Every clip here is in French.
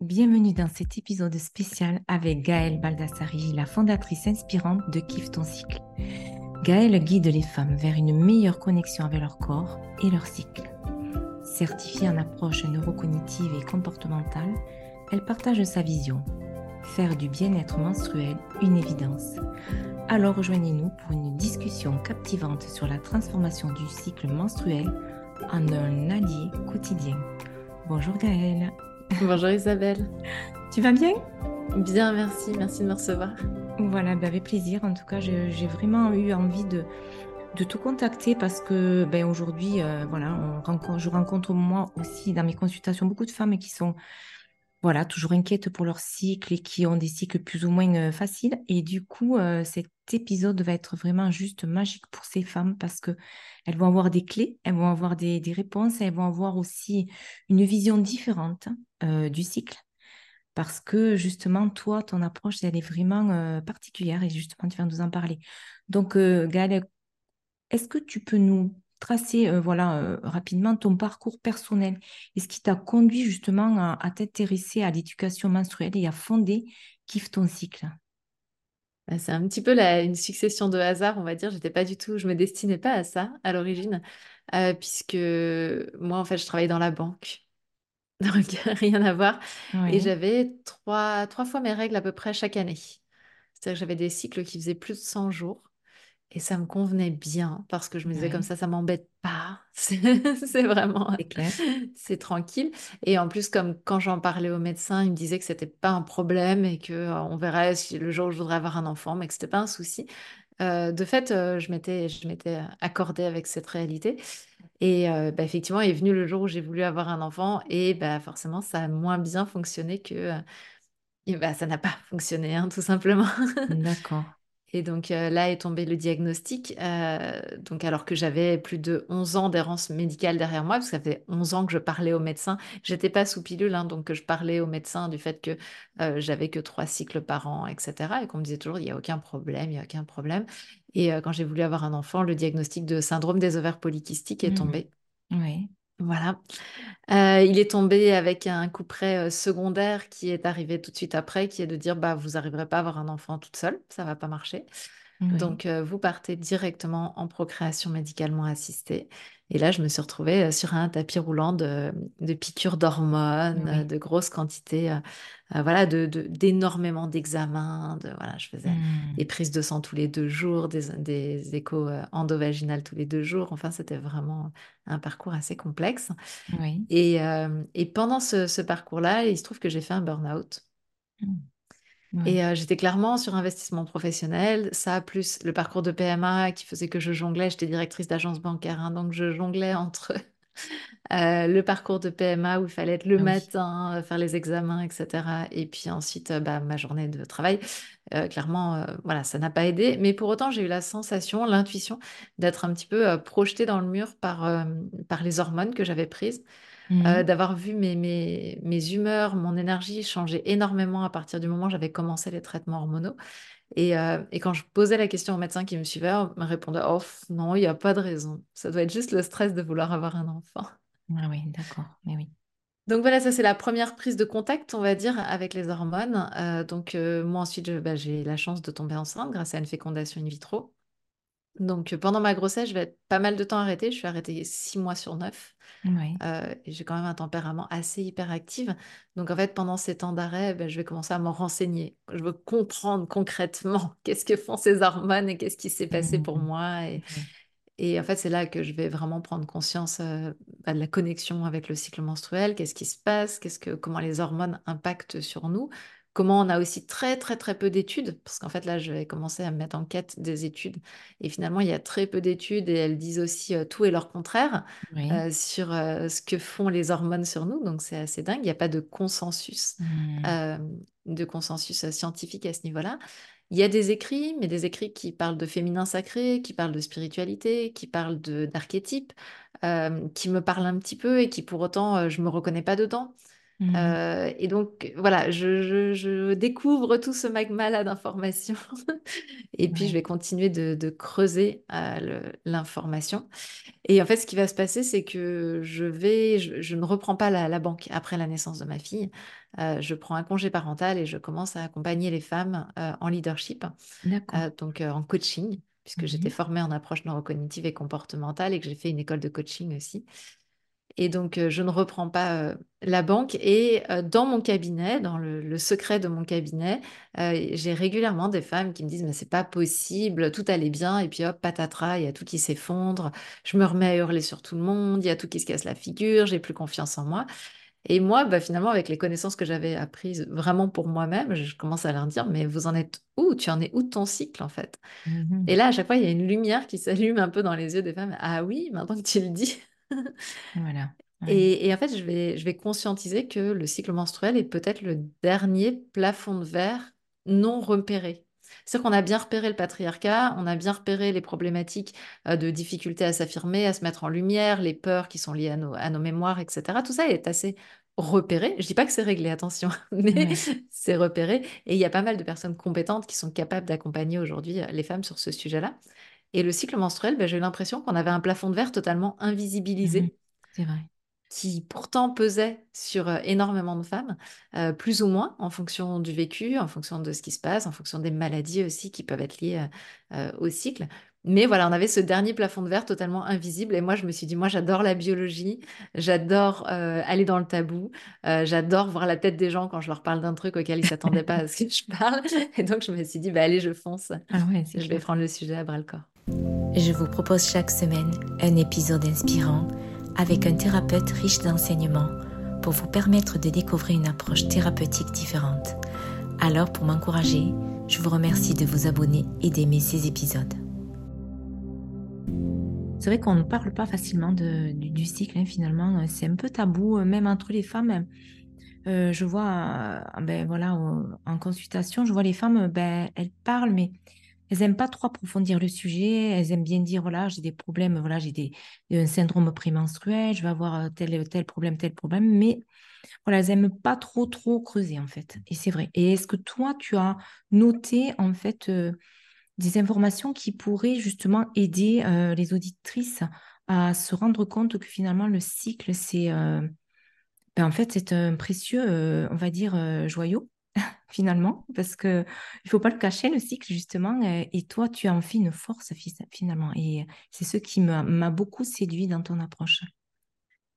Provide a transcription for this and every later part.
Bienvenue dans cet épisode spécial avec Gaëlle Baldassari, la fondatrice inspirante de Kiffe ton cycle. Gaëlle guide les femmes vers une meilleure connexion avec leur corps et leur cycle. Certifiée en approche neurocognitive et comportementale, elle partage sa vision. Faire du bien-être menstruel une évidence. Alors rejoignez-nous pour une discussion captivante sur la transformation du cycle menstruel en un allié quotidien. Bonjour Gaëlle. Bonjour Isabelle. Tu vas bien? Bien, merci. Merci de me recevoir. Voilà, ben avec plaisir. En tout cas, j'ai vraiment eu envie de, de te contacter parce que ben, aujourd'hui, euh, voilà, on rencontre, je rencontre moi aussi dans mes consultations beaucoup de femmes qui sont voilà, toujours inquiètes pour leur cycle et qui ont des cycles plus ou moins euh, faciles. Et du coup, euh, cet épisode va être vraiment juste magique pour ces femmes parce que elles vont avoir des clés, elles vont avoir des, réponses, elles vont avoir aussi une vision différente euh, du cycle. Parce que justement, toi, ton approche, elle est vraiment particulière et justement, tu viens nous en parler. Donc, Gaëlle, est-ce que tu peux nous tracer euh, voilà, euh, rapidement ton parcours personnel et ce qui t'a conduit justement à, t'intéresser à l'éducation menstruelle et à fonder Kiffe ton cycle bah, c'est un petit peu la, une succession de hasards, on va dire. J'étais pas du tout, je me destinais pas à ça à l'origine, euh, puisque moi, en fait, je travaillais dans la banque. Donc, rien à voir. Et j'avais trois, trois fois mes règles à peu près chaque année. C'est-à-dire que j'avais des cycles qui faisaient plus de 100 jours. Et ça me convenait bien parce que je me disais comme ça, ça m'embête pas. C'est vraiment, c'est tranquille. Et en plus, comme quand j'en parlais au médecin, il me disait que c'était pas un problème et que euh, on verrait si le jour où je voudrais avoir un enfant, mais que c'était pas un souci. Euh, de fait, euh, je m'étais, je m'étais accordée avec cette réalité. Et bah, effectivement, est venu le jour où j'ai voulu avoir un enfant et bah, forcément, ça a moins bien fonctionné que bah, ça n'a pas fonctionné, hein, tout simplement. D'accord. Et donc euh, là est tombé le diagnostic, euh, donc alors que j'avais plus de 11 ans d'errance médicale derrière moi, parce que ça fait 11 ans que je parlais au médecin. J'étais pas sous pilule, hein, donc je parlais au médecin du fait que euh, j'avais que trois cycles par an, etc. Et qu'on me disait toujours, il n'y a aucun problème, il n'y a aucun problème. Et quand j'ai voulu avoir un enfant, le diagnostic de syndrome des ovaires polykystiques est mmh. tombé. Oui. Voilà. Euh, il est tombé avec un coup près euh, secondaire qui est arrivé tout de suite après, qui est de dire bah vous n'arriverez pas à avoir un enfant toute seule, ça va pas marcher. Donc euh, vous partez directement en procréation médicalement assistée. Et là, je me suis retrouvée sur un tapis roulant de, piqûres d'hormones, de grosses quantités, voilà, de, d'énormément d'examens. De, voilà, je faisais mmh. des prises de sang tous les deux jours, des, des échos endovaginales tous les deux jours. Enfin, c'était vraiment un parcours assez complexe. Et, et, pendant ce, parcours-là, il se trouve que j'ai fait un burn-out. Mmh. Et j'étais clairement sur investissement professionnel, ça plus le parcours de PMA qui faisait que je jonglais, j'étais directrice d'agence bancaire, hein, donc je jonglais entre le parcours de PMA où il fallait être le ah matin, faire les examens, etc. Et puis ensuite, bah, ma journée de travail. clairement, voilà, ça n'a pas aidé. Mais pour autant, j'ai eu la sensation, l'intuition d'être un petit peu projetée dans le mur par, par les hormones que j'avais prises. Mmh. d'avoir vu mes, mes, mes, humeurs, mon énergie changer énormément à partir du moment où j'avais commencé les traitements hormonaux. Et, et, quand je posais la question au médecin qui me suivait, on me répondait Oh non, il n'y a pas de raison. Ça doit être juste le stress de vouloir avoir un enfant. Ah oui, d'accord. Mais oui. Donc voilà, ça c'est la première prise de contact, on va dire, avec les hormones. donc moi ensuite, bah, j'ai la chance de tomber enceinte grâce à une fécondation in vitro. Donc pendant ma grossesse, je vais être pas mal de temps arrêtée. Je suis arrêtée six mois sur neuf. Euh, j'ai quand même un tempérament assez hyperactif. Donc en fait, pendant ces temps d'arrêt, ben, je vais commencer à m'en renseigner. Je veux comprendre concrètement qu'est-ce que font ces hormones et qu'est-ce qui s'est passé pour mmh. moi. Et, et en fait, c'est là que je vais vraiment prendre conscience euh, bah, de la connexion avec le cycle menstruel, qu'est-ce qui se passe, qu'est-ce que, comment les hormones impactent sur nous, Comment on a aussi très très très peu d'études, parce qu'en fait là je vais commencer à me mettre en quête des études, et finalement il y a très peu d'études et elles disent aussi euh, tout et leur contraire euh, sur euh, ce que font les hormones sur nous, donc c'est assez dingue, il n'y a pas de consensus, mmh. de consensus scientifique à ce niveau-là. Il y a des écrits, mais des écrits qui parlent de féminin sacré, qui parlent de spiritualité, qui parlent d'archétypes, qui me parlent un petit peu et qui pour autant je me reconnais pas dedans. Mmh. Euh, et donc, voilà, je, découvre tout ce magma-là d'informations. et puis, je vais continuer de, creuser euh, l'information. Et en fait, ce qui va se passer, c'est que je vais, je, ne reprends pas la, banque après la naissance de ma fille. Euh, je prends un congé parental et je commence à accompagner les femmes en leadership, donc en coaching, puisque j'étais formée en approche neurocognitive et comportementale et que j'ai fait une école de coaching aussi. Et donc, euh, je ne reprends pas euh, la banque. Et euh, dans mon cabinet, dans le, secret de mon cabinet, j'ai régulièrement des femmes qui me disent, mais c'est pas possible, tout allait bien. Et puis hop, patatras, il y a tout qui s'effondre. Je me remets à hurler sur tout le monde. Il y a tout qui se casse la figure. J'ai plus confiance en moi. Et moi, bah, finalement, avec les connaissances que j'avais apprises vraiment pour moi-même, je commence à leur dire, mais vous en êtes où? Tu en es où de ton cycle, en fait? Mmh Et là, à chaque fois, il y a une lumière qui s'allume un peu dans les yeux des femmes. Ah oui, maintenant que tu le dis. Voilà. Et, en fait, je vais, je vais conscientiser que le cycle menstruel est peut-être le dernier plafond de verre non repéré. C'est-à-dire qu'on a bien repéré le patriarcat, on a bien repéré les problématiques euh, de difficulté à s'affirmer, à se mettre en lumière, les peurs qui sont liées à nos, à nos mémoires, etc. Tout ça est assez repéré. Je dis pas que c'est réglé, attention, mais c'est repéré. Et il y a pas mal de personnes compétentes qui sont capables d'accompagner aujourd'hui euh, les femmes sur ce sujet-là. Et le cycle menstruel, ben, j'ai eu l'impression qu'on avait un plafond de verre totalement invisibilisé. Mmh c'est vrai qui pourtant pesait sur euh, énormément de femmes, euh, plus ou moins en fonction du vécu, en fonction de ce qui se passe, en fonction des maladies aussi qui peuvent être liées euh, au cycle. Mais voilà, on avait ce dernier plafond de verre totalement invisible. Et moi, je me suis dit, moi, j'adore la biologie, j'adore aller dans le tabou, j'adore voir la tête des gens quand je leur parle d'un truc auquel ils ne s'attendaient pas à ce que je parle. Et donc, je me suis dit, bah, allez, je fonce. Ah je vais prendre le sujet à bras le corps. Je vous propose chaque semaine un épisode inspirant avec un thérapeute riche d'enseignements pour vous permettre de découvrir une approche thérapeutique différente. Alors pour m'encourager, je vous remercie de vous abonner et d'aimer ces épisodes. C'est vrai qu'on ne parle pas facilement du, cycle, hein, finalement. C'est un peu tabou, euh, même entre les femmes. Euh, je vois, euh, ben voilà, en consultation, je vois les femmes, ben, elles parlent, mais elles n'aiment pas trop approfondir le sujet. Elles aiment bien dire voilà, j'ai des problèmes, voilà, j'ai des, un syndrome prémenstruel, je vais avoir euh, tel, tel problème, tel problème. Mais voilà, elles n'aiment pas trop, trop creuser, en fait. Et c'est vrai. Et est-ce que toi, tu as noté, en fait, euh, des informations qui pourraient justement aider euh, les auditrices à se rendre compte que finalement, le cycle, c'est. Ben, en fait, c'est un précieux, on va dire, joyau? finalement, parce que il faut pas le cacher, le cycle, justement, euh, et toi, tu as en fait une force, finalement, et c'est ce qui m'a beaucoup séduit dans ton approche.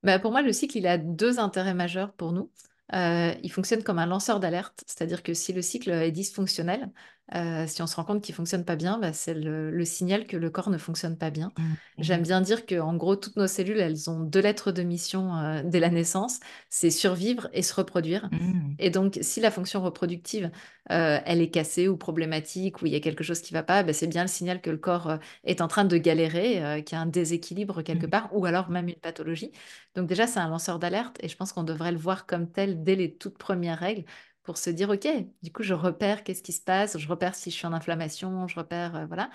Bah pour moi, le cycle, il a deux intérêts majeurs pour nous. Euh, il fonctionne comme un lanceur d'alerte, c'est-à-dire que si le cycle est dysfonctionnel, euh, si on se rend compte qu'il fonctionne pas bien, bah, c'est le, signal que le corps ne fonctionne pas bien. Mmh, J'aime bien dire que en gros, toutes nos cellules, elles ont deux lettres de mission euh, dès la naissance, c'est survivre et se reproduire. Mmh. Et donc, si la fonction reproductive, euh, elle est cassée ou problématique, ou il y a quelque chose qui va pas, bah, c'est bien le signal que le corps est en train de galérer, qu'il y a un déséquilibre quelque mmh. part, ou alors même une pathologie. Donc déjà, c'est un lanceur d'alerte, et je pense qu'on devrait le voir comme tel dès les toutes premières règles pour se dire, OK, du coup, je repère qu'est-ce qui se passe, je repère si je suis en inflammation, je repère, euh, voilà.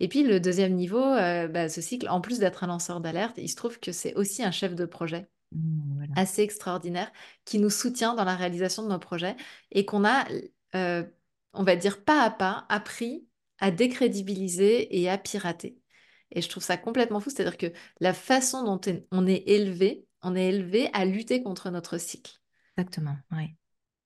Et puis, le deuxième niveau, euh, bah, ce cycle, en plus d'être un lanceur d'alerte, il se trouve que c'est aussi un chef de projet mmh, assez extraordinaire qui nous soutient dans la réalisation de nos projets et qu'on a, euh, on va dire, pas à pas appris à décrédibiliser et à pirater. Et je trouve ça complètement fou, c'est-à-dire que la façon dont on est élevé, on est élevé à lutter contre notre cycle. Exactement, oui.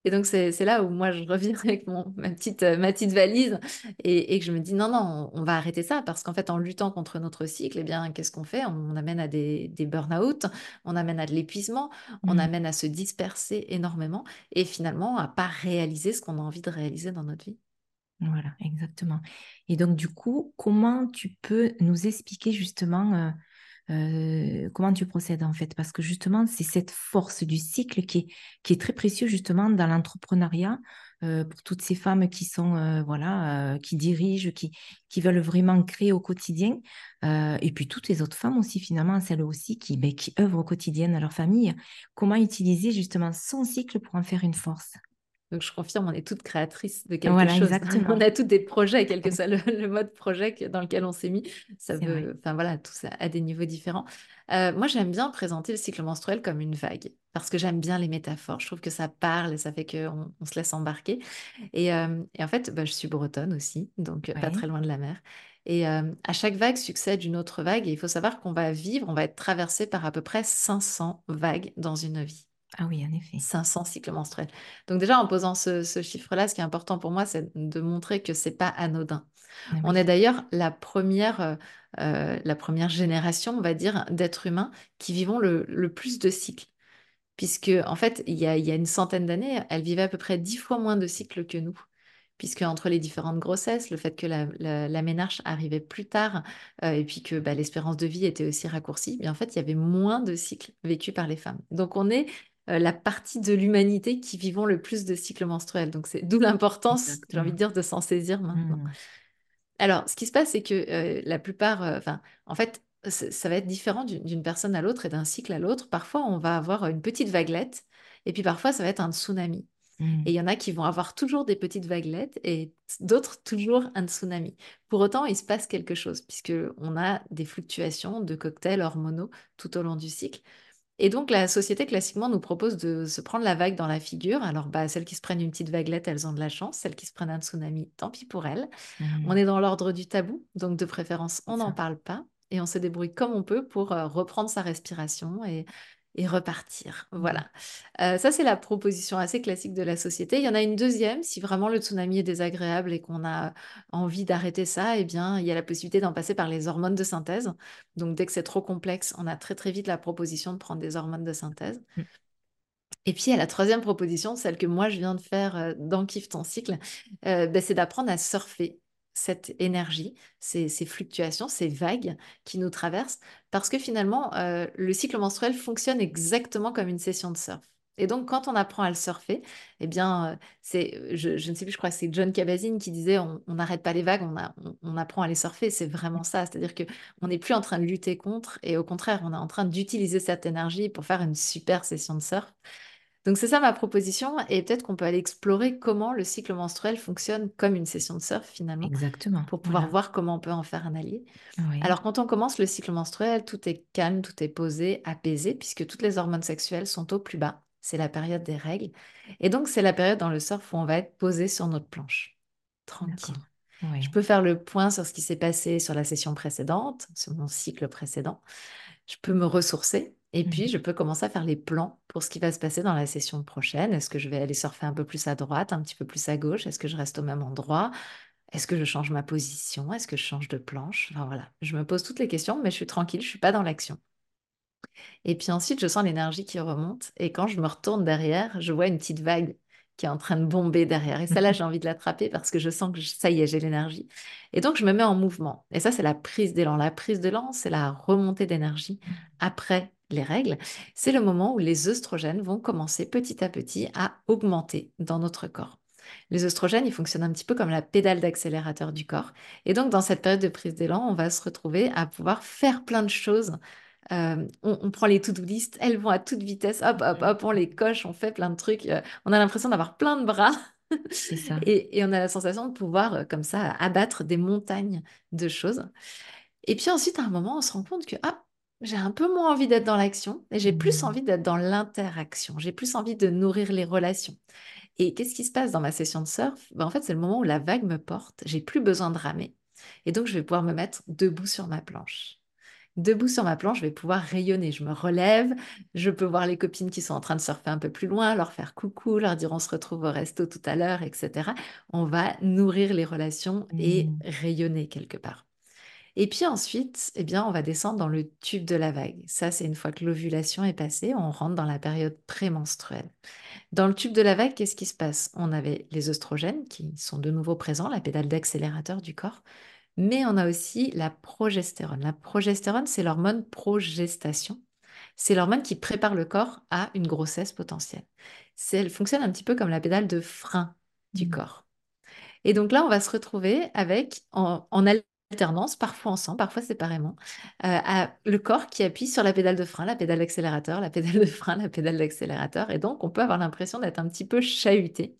Et donc, c'est là où moi, je reviens avec mon, ma, petite, euh, ma petite valise et, que je me dis, non, non, on, va arrêter ça parce qu'en fait, en luttant contre notre cycle, eh bien, qu'est-ce qu'on fait? On, amène à des, des burn-out, on amène à de l'épuisement, on mmh. amène à se disperser énormément et finalement à pas réaliser ce qu'on a envie de réaliser dans notre vie. Voilà, exactement. Et donc, du coup, comment tu peux nous expliquer justement euh, euh, comment tu procèdes en fait? Parce que justement, c'est cette force du cycle qui est, qui est très précieuse justement dans l'entrepreneuriat euh, pour toutes ces femmes qui sont, euh, voilà, qui dirigent, qui, qui veulent vraiment créer au quotidien. et puis toutes les autres femmes aussi, finalement, celles aussi qui, ben, qui œuvrent au quotidien dans leur famille. Comment utiliser justement son cycle pour en faire une force? Donc, je confirme, on est toutes créatrices de quelque chose. On a toutes des projets, quel que soit le, mode projet dans lequel on s'est mis. Ça veut, enfin voilà, tout ça à des niveaux différents. Euh, moi, j'aime bien présenter le cycle menstruel comme une vague parce que j'aime bien les métaphores. Je trouve que ça parle et ça fait qu'on on se laisse embarquer. Et, euh, en fait, bah, je suis bretonne aussi, donc pas très loin de la mer. Et à chaque vague succède une autre vague. Et il faut savoir qu'on va vivre, on va être traversé par à peu près 500 vagues dans une vie. Ah oui, en effet. 500 cycles menstruels. Donc déjà, en posant ce, chiffre-là, ce qui est important pour moi, c'est de montrer que c'est pas anodin. Ah on est d'ailleurs la première, la première génération, on va dire, d'êtres humains qui vivons le, plus de cycles. Puisque, en fait, il y a, il y a une centaine d'années, elles vivaient à peu près dix fois moins de cycles que nous puisque entre les différentes grossesses, le fait que la, la, ménarche arrivait plus tard euh, et puis que bah, l'espérance de vie était aussi raccourcie, en fait, il y avait moins de cycles vécus par les femmes. Donc, on est euh, la partie de l'humanité qui vivons le plus de cycles menstruels. Donc, c'est d'où l'importance, j'ai envie de dire, de s'en saisir maintenant. Mmh. Alors, ce qui se passe, c'est que euh, la plupart, enfin, en fait, ça va être différent d'une personne à l'autre et d'un cycle à l'autre. Parfois, on va avoir une petite vaguelette, et puis parfois, ça va être un tsunami. Mmh. Et il y en a qui vont avoir toujours des petites vaguelettes et d'autres toujours un tsunami. Pour autant, il se passe quelque chose puisque on a des fluctuations de cocktails hormonaux tout au long du cycle. Et donc, la société classiquement nous propose de se prendre la vague dans la figure. Alors, bah, celles qui se prennent une petite vaguelette, elles ont de la chance. Celles qui se prennent un tsunami, tant pis pour elles. Mmh. On est dans l'ordre du tabou, donc de préférence, on n'en parle pas et on se débrouille comme on peut pour euh, reprendre sa respiration et et repartir. Mmh. Voilà. Euh, ça, c'est la proposition assez classique de la société. Il y en a une deuxième, si vraiment le tsunami est désagréable et qu'on a envie d'arrêter ça, eh bien, il y a la possibilité d'en passer par les hormones de synthèse. Donc, dès que c'est trop complexe, on a très très vite la proposition de prendre des hormones de synthèse. Mmh. Et puis, il y a la troisième proposition, celle que moi, je viens de faire euh, dans Kiff ton cycle, euh, ben, c'est d'apprendre à surfer cette énergie, ces, fluctuations, ces vagues qui nous traversent, parce que finalement, euh, le cycle menstruel fonctionne exactement comme une session de surf. Et donc, quand on apprend à le surfer, eh bien, euh, c'est, je, ne sais plus, je crois que c'est John Kabat-Zinn qui disait on n'arrête pas les vagues, on, on, apprend à les surfer. C'est vraiment ça. C'est-à-dire qu'on n'est plus en train de lutter contre, et au contraire, on est en train d'utiliser cette énergie pour faire une super session de surf. Donc c'est ça ma proposition et peut-être qu'on peut aller explorer comment le cycle menstruel fonctionne comme une session de surf finalement. Exactement. Pour pouvoir voir comment on peut en faire un allié. Alors quand on commence le cycle menstruel, tout est calme, tout est posé, apaisé puisque toutes les hormones sexuelles sont au plus bas. C'est la période des règles. Et donc c'est la période dans le surf où on va être posé sur notre planche. Tranquille. Je peux faire le point sur ce qui s'est passé sur la session précédente, sur mon cycle précédent. Je peux me ressourcer et puis, mmh je peux commencer à faire les plans pour ce qui va se passer dans la session prochaine. Est-ce que je vais aller surfer un peu plus à droite, un petit peu plus à gauche? Est-ce que je reste au même endroit? Est-ce que je change ma position? Est-ce que je change de planche? Enfin voilà, je me pose toutes les questions, mais je suis tranquille, je ne suis pas dans l'action. Et puis ensuite, je sens l'énergie qui remonte. Et quand je me retourne derrière, je vois une petite vague qui est en train de bomber derrière. Et celle-là, j'ai envie de l'attraper parce que je sens que ça y est, j'ai l'énergie. Et donc, je me mets en mouvement. Et ça, c'est la prise d'élan. La prise d'élan, c'est la remontée d'énergie après les règles. C'est le moment où les œstrogènes vont commencer petit à petit à augmenter dans notre corps. Les œstrogènes, ils fonctionnent un petit peu comme la pédale d'accélérateur du corps. Et donc, dans cette période de prise d'élan, on va se retrouver à pouvoir faire plein de choses euh, on, prend les to-do list, elles vont à toute vitesse, hop, hop, hop, on les coche, on fait plein de trucs. Euh, on a l'impression d'avoir plein de bras. Ça. et, on a la sensation de pouvoir, euh, comme ça, abattre des montagnes de choses. Et puis ensuite, à un moment, on se rend compte que, ah, j'ai un peu moins envie d'être dans l'action et j'ai plus mmh. envie d'être dans l'interaction. J'ai plus envie de nourrir les relations. Et qu'est-ce qui se passe dans ma session de surf? Ben, En fait, c'est le moment où la vague me porte. J'ai plus besoin de ramer. Et donc, je vais pouvoir me mettre debout sur ma planche debout sur ma planche, je vais pouvoir rayonner. Je me relève, je peux voir les copines qui sont en train de surfer un peu plus loin, leur faire coucou, leur dire on se retrouve au resto tout à l'heure, etc. On va nourrir les relations et mmh. rayonner quelque part. Et puis ensuite, eh bien, on va descendre dans le tube de la vague. Ça, c'est une fois que l'ovulation est passée, on rentre dans la période prémenstruelle. Dans le tube de la vague, qu'est-ce qui se passe? On avait les oestrogènes qui sont de nouveau présents, la pédale d'accélérateur du corps mais on a aussi la progestérone. La progestérone, c'est l'hormone progestation. C'est l'hormone qui prépare le corps à une grossesse potentielle. Elle fonctionne un petit peu comme la pédale de frein du mmh. corps. Et donc là, on va se retrouver avec, en, alternance, parfois ensemble, parfois séparément, euh, le corps qui appuie sur la pédale de frein, la pédale d'accélérateur, la pédale de frein, la pédale d'accélérateur. Et donc, on peut avoir l'impression d'être un petit peu chahuté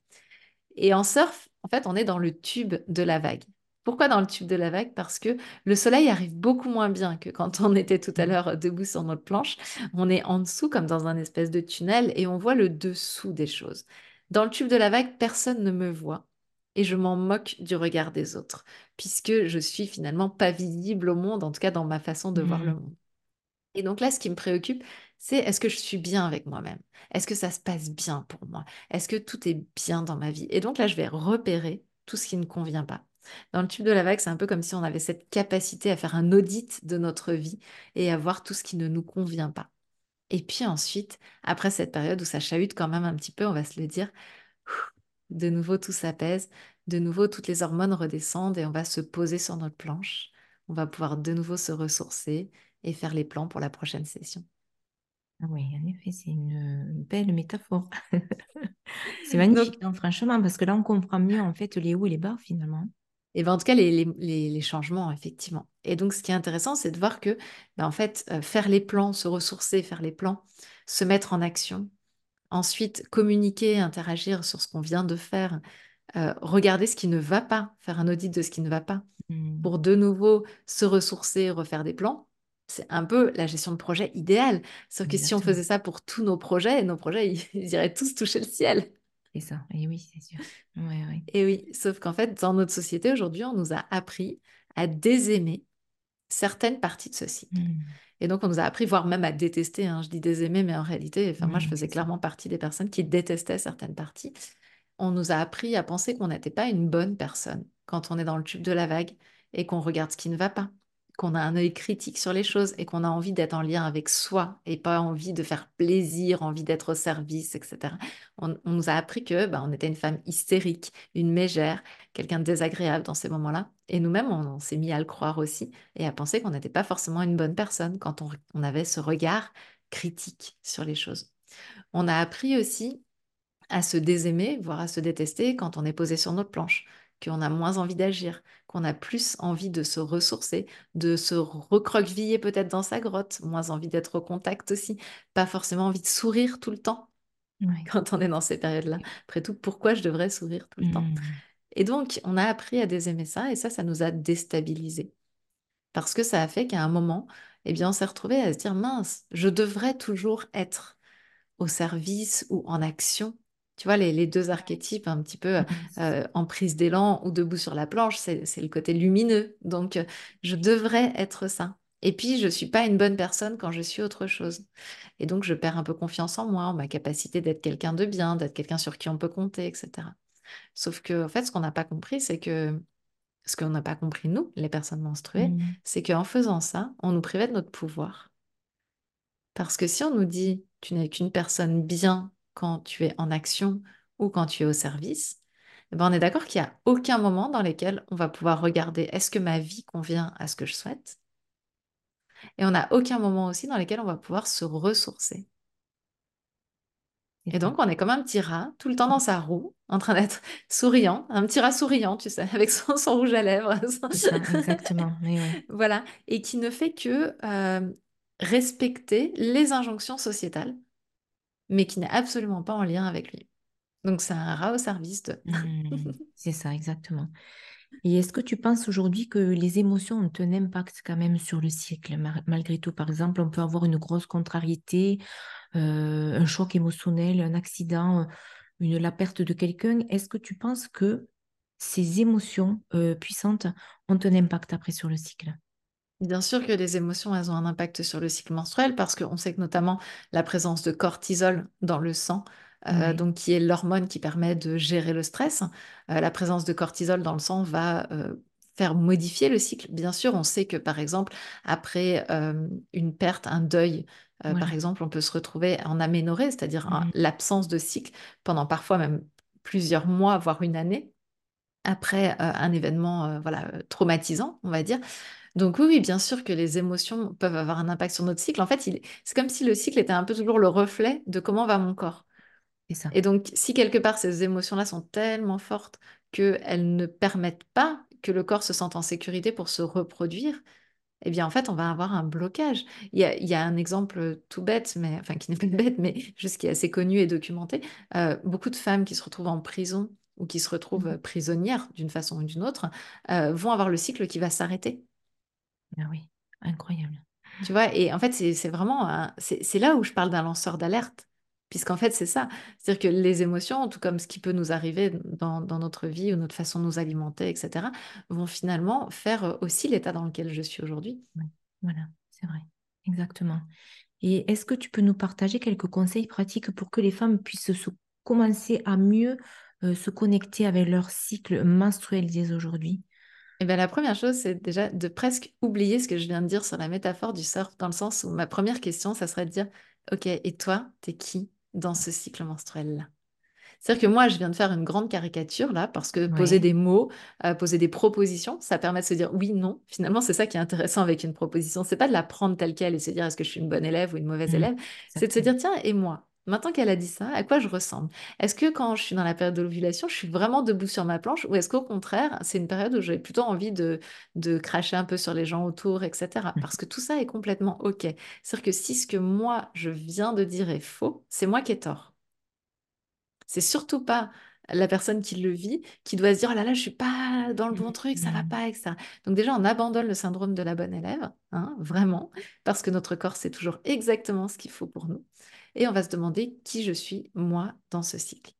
Et en surf, en fait, on est dans le tube de la vague. Pourquoi dans le tube de la vague? Parce que le soleil arrive beaucoup moins bien que quand on était tout à l'heure debout sur notre planche. On est en dessous, comme dans un espèce de tunnel, et on voit le dessous des choses. Dans le tube de la vague, personne ne me voit et je m'en moque du regard des autres, puisque je suis finalement pas visible au monde, en tout cas dans ma façon de voir le mmh. monde. Et donc là, ce qui me préoccupe, c'est est-ce que je suis bien avec moi-même? Est-ce que ça se passe bien pour moi? Est-ce que tout est bien dans ma vie? Et donc là, je vais repérer tout ce qui ne convient pas. Dans le tube de la vague, c'est un peu comme si on avait cette capacité à faire un audit de notre vie et à voir tout ce qui ne nous convient pas. Et puis ensuite, après cette période où ça chahute quand même un petit peu, on va se le dire, de nouveau tout s'apaise, de nouveau toutes les hormones redescendent et on va se poser sur notre planche. On va pouvoir de nouveau se ressourcer et faire les plans pour la prochaine session. Ah oui, en effet, c'est une, belle métaphore. c'est magnifique, hein, franchement, parce que là, on comprend mieux en fait les hauts et les bas finalement. Et ben, en tout cas, les, changements, effectivement. Et donc, ce qui est intéressant, c'est de voir que, ben, en fait, euh, faire les plans, se ressourcer, faire les plans, se mettre en action, ensuite communiquer, interagir sur ce qu'on vient de faire, euh, regarder ce qui ne va pas, faire un audit de ce qui ne va pas, mmh. pour de nouveau se ressourcer, refaire des plans. C'est un peu la gestion de projet idéale. Sauf que si on faisait ça pour tous nos projets, nos projets, ils, iraient tous toucher le ciel. C'est ça, et oui, c'est sûr. Et oui, sauf qu'en fait, dans notre société aujourd'hui, on nous a appris à désaimer certaines parties de ce cycle. Mmh. Et donc, on nous a appris, voire même à détester. Hein. Je dis désaimer, mais en réalité, enfin, moi, je mmh, faisais clairement partie des personnes qui détestaient certaines parties on nous a appris à penser qu'on n'était pas une bonne personne quand on est dans le tube de la vague et qu'on regarde ce qui ne va pas, qu'on a un œil critique sur les choses et qu'on a envie d'être en lien avec soi et pas envie de faire plaisir, envie d'être au service, etc. On, nous a appris que bah, on était une femme hystérique, une mégère, quelqu'un de désagréable dans ces moments-là. Et nous-mêmes, on, s'est mis à le croire aussi et à penser qu'on n'était pas forcément une bonne personne quand on avait ce regard critique sur les choses. On a appris aussi à se désaimer, voire à se détester quand on est posé sur notre planche, qu'on a moins envie d'agir, qu'on a plus envie de se ressourcer, de se recroqueviller peut-être dans sa grotte, moins envie d'être au contact aussi, pas forcément envie de sourire tout le temps quand on est dans ces périodes-là. Après tout, pourquoi je devrais sourire tout le temps? Mmh. Et donc, on a appris à désaimer ça et ça, ça nous a déstabilisés. Parce que ça a fait qu'à un moment, eh bien, on s'est retrouvé à se dire, mince, je devrais toujours être au service ou en action tu vois, les, deux archétypes un petit peu euh, en prise d'élan ou debout sur la planche, c'est le côté lumineux. Donc, je devrais être ça. Et puis, je ne suis pas une bonne personne quand je suis autre chose. Et donc, je perds un peu confiance en moi, en ma capacité d'être quelqu'un de bien, d'être quelqu'un sur qui on peut compter, etc. Sauf que, en fait, ce qu'on n'a pas compris, c'est que ce qu'on n'a pas compris, nous, les personnes menstruées, mmh. c'est qu'en faisant ça, on nous privait de notre pouvoir. Parce que si on nous dit, tu n'es qu'une personne bien quand tu es en action ou quand tu es au service, eh ben on est d'accord qu'il n'y a aucun moment dans lequel on va pouvoir regarder est-ce que ma vie convient à ce que je souhaite? Et on n'a aucun moment aussi dans lequel on va pouvoir se ressourcer. Et donc, on est comme un petit rat, tout le temps dans sa roue, en train d'être souriant, un petit rat souriant, tu sais, avec son, rouge à lèvres. exactement. Voilà, et qui ne fait que euh, respecter les injonctions sociétales mais qui n'est absolument pas en lien avec lui. Donc c'est un rat au service de... Mmh, c'est ça, exactement. Et est-ce que tu penses aujourd'hui que les émotions ont un impact quand même sur le cycle Malgré tout, par exemple, on peut avoir une grosse contrariété, un choc émotionnel, un accident, une, la perte de quelqu'un. Est-ce que tu penses que ces émotions euh, puissantes ont un impact après sur le cycle? Bien sûr que les émotions, elles ont un impact sur le cycle menstruel parce qu'on sait que notamment la présence de cortisol dans le sang, euh, donc qui est l'hormone qui permet de gérer le stress, euh, la présence de cortisol dans le sang va euh, faire modifier le cycle. Bien sûr, on sait que par exemple, après une perte, un deuil, par exemple, on peut se retrouver en aménorrhée, c'est-à-dire mmh l'absence de cycle pendant parfois même plusieurs mois, voire une année, après un événement voilà, traumatisant, on va dire. Donc oui, bien sûr que les émotions peuvent avoir un impact sur notre cycle. En fait, c'est comme si le cycle était un peu toujours le reflet de comment va mon corps. Et, ça. Et donc, si quelque part ces émotions-là sont tellement fortes qu'elles ne permettent pas que le corps se sente en sécurité pour se reproduire, eh bien, en fait, on va avoir un blocage. Il y a, un exemple tout bête, mais enfin qui n'est pas bête, mais juste qui est assez connu et documenté. Euh, beaucoup de femmes qui se retrouvent en prison ou qui se retrouvent mmh. prisonnières d'une façon ou d'une autre, vont avoir le cycle qui va s'arrêter. Ah oui, incroyable. Tu vois, et en fait, c'est vraiment, c'est là où je parle d'un lanceur d'alerte. Puisqu'en fait, c'est ça. C'est-à-dire que les émotions, tout comme ce qui peut nous arriver dans, notre vie ou notre façon de nous alimenter, etc., vont finalement faire aussi l'état dans lequel je suis aujourd'hui. voilà, c'est vrai. Exactement. Et est-ce que tu peux nous partager quelques conseils pratiques pour que les femmes puissent se commencer à mieux se connecter avec leur cycle menstruel dès aujourd'hui? Eh bien, la première chose, c'est déjà de presque oublier ce que je viens de dire sur la métaphore du surf, dans le sens où ma première question, ça serait de dire, OK, et toi, t'es qui? Dans ce cycle menstruel-là c'est-à-dire que moi, je viens de faire une grande caricature là, parce que poser des mots, euh, poser des propositions, ça permet de se dire oui, non. Finalement, c'est ça qui est intéressant avec une proposition. C'est pas de la prendre telle qu'elle et se dire est-ce que je suis une bonne élève ou une mauvaise mmh, élève? C'est de se dire tiens, et moi? Maintenant qu'elle a dit ça, à quoi je ressemble? Est-ce que quand je suis dans la période de l'ovulation, je suis vraiment debout sur ma planche ou est-ce qu'au contraire, c'est une période où j'ai plutôt envie de, de cracher un peu sur les gens autour, etc. Mmh. Parce que tout ça est complètement OK. C'est-à-dire que si ce que moi, je viens de dire est faux, c'est moi qui ai tort. C'est surtout pas la personne qui le vit qui doit se dire oh là là je suis pas dans le bon truc ça va mmh. pas etc donc déjà on abandonne le syndrome de la bonne élève hein, vraiment parce que notre corps sait toujours exactement ce qu'il faut pour nous et on va se demander qui je suis moi dans ce cycle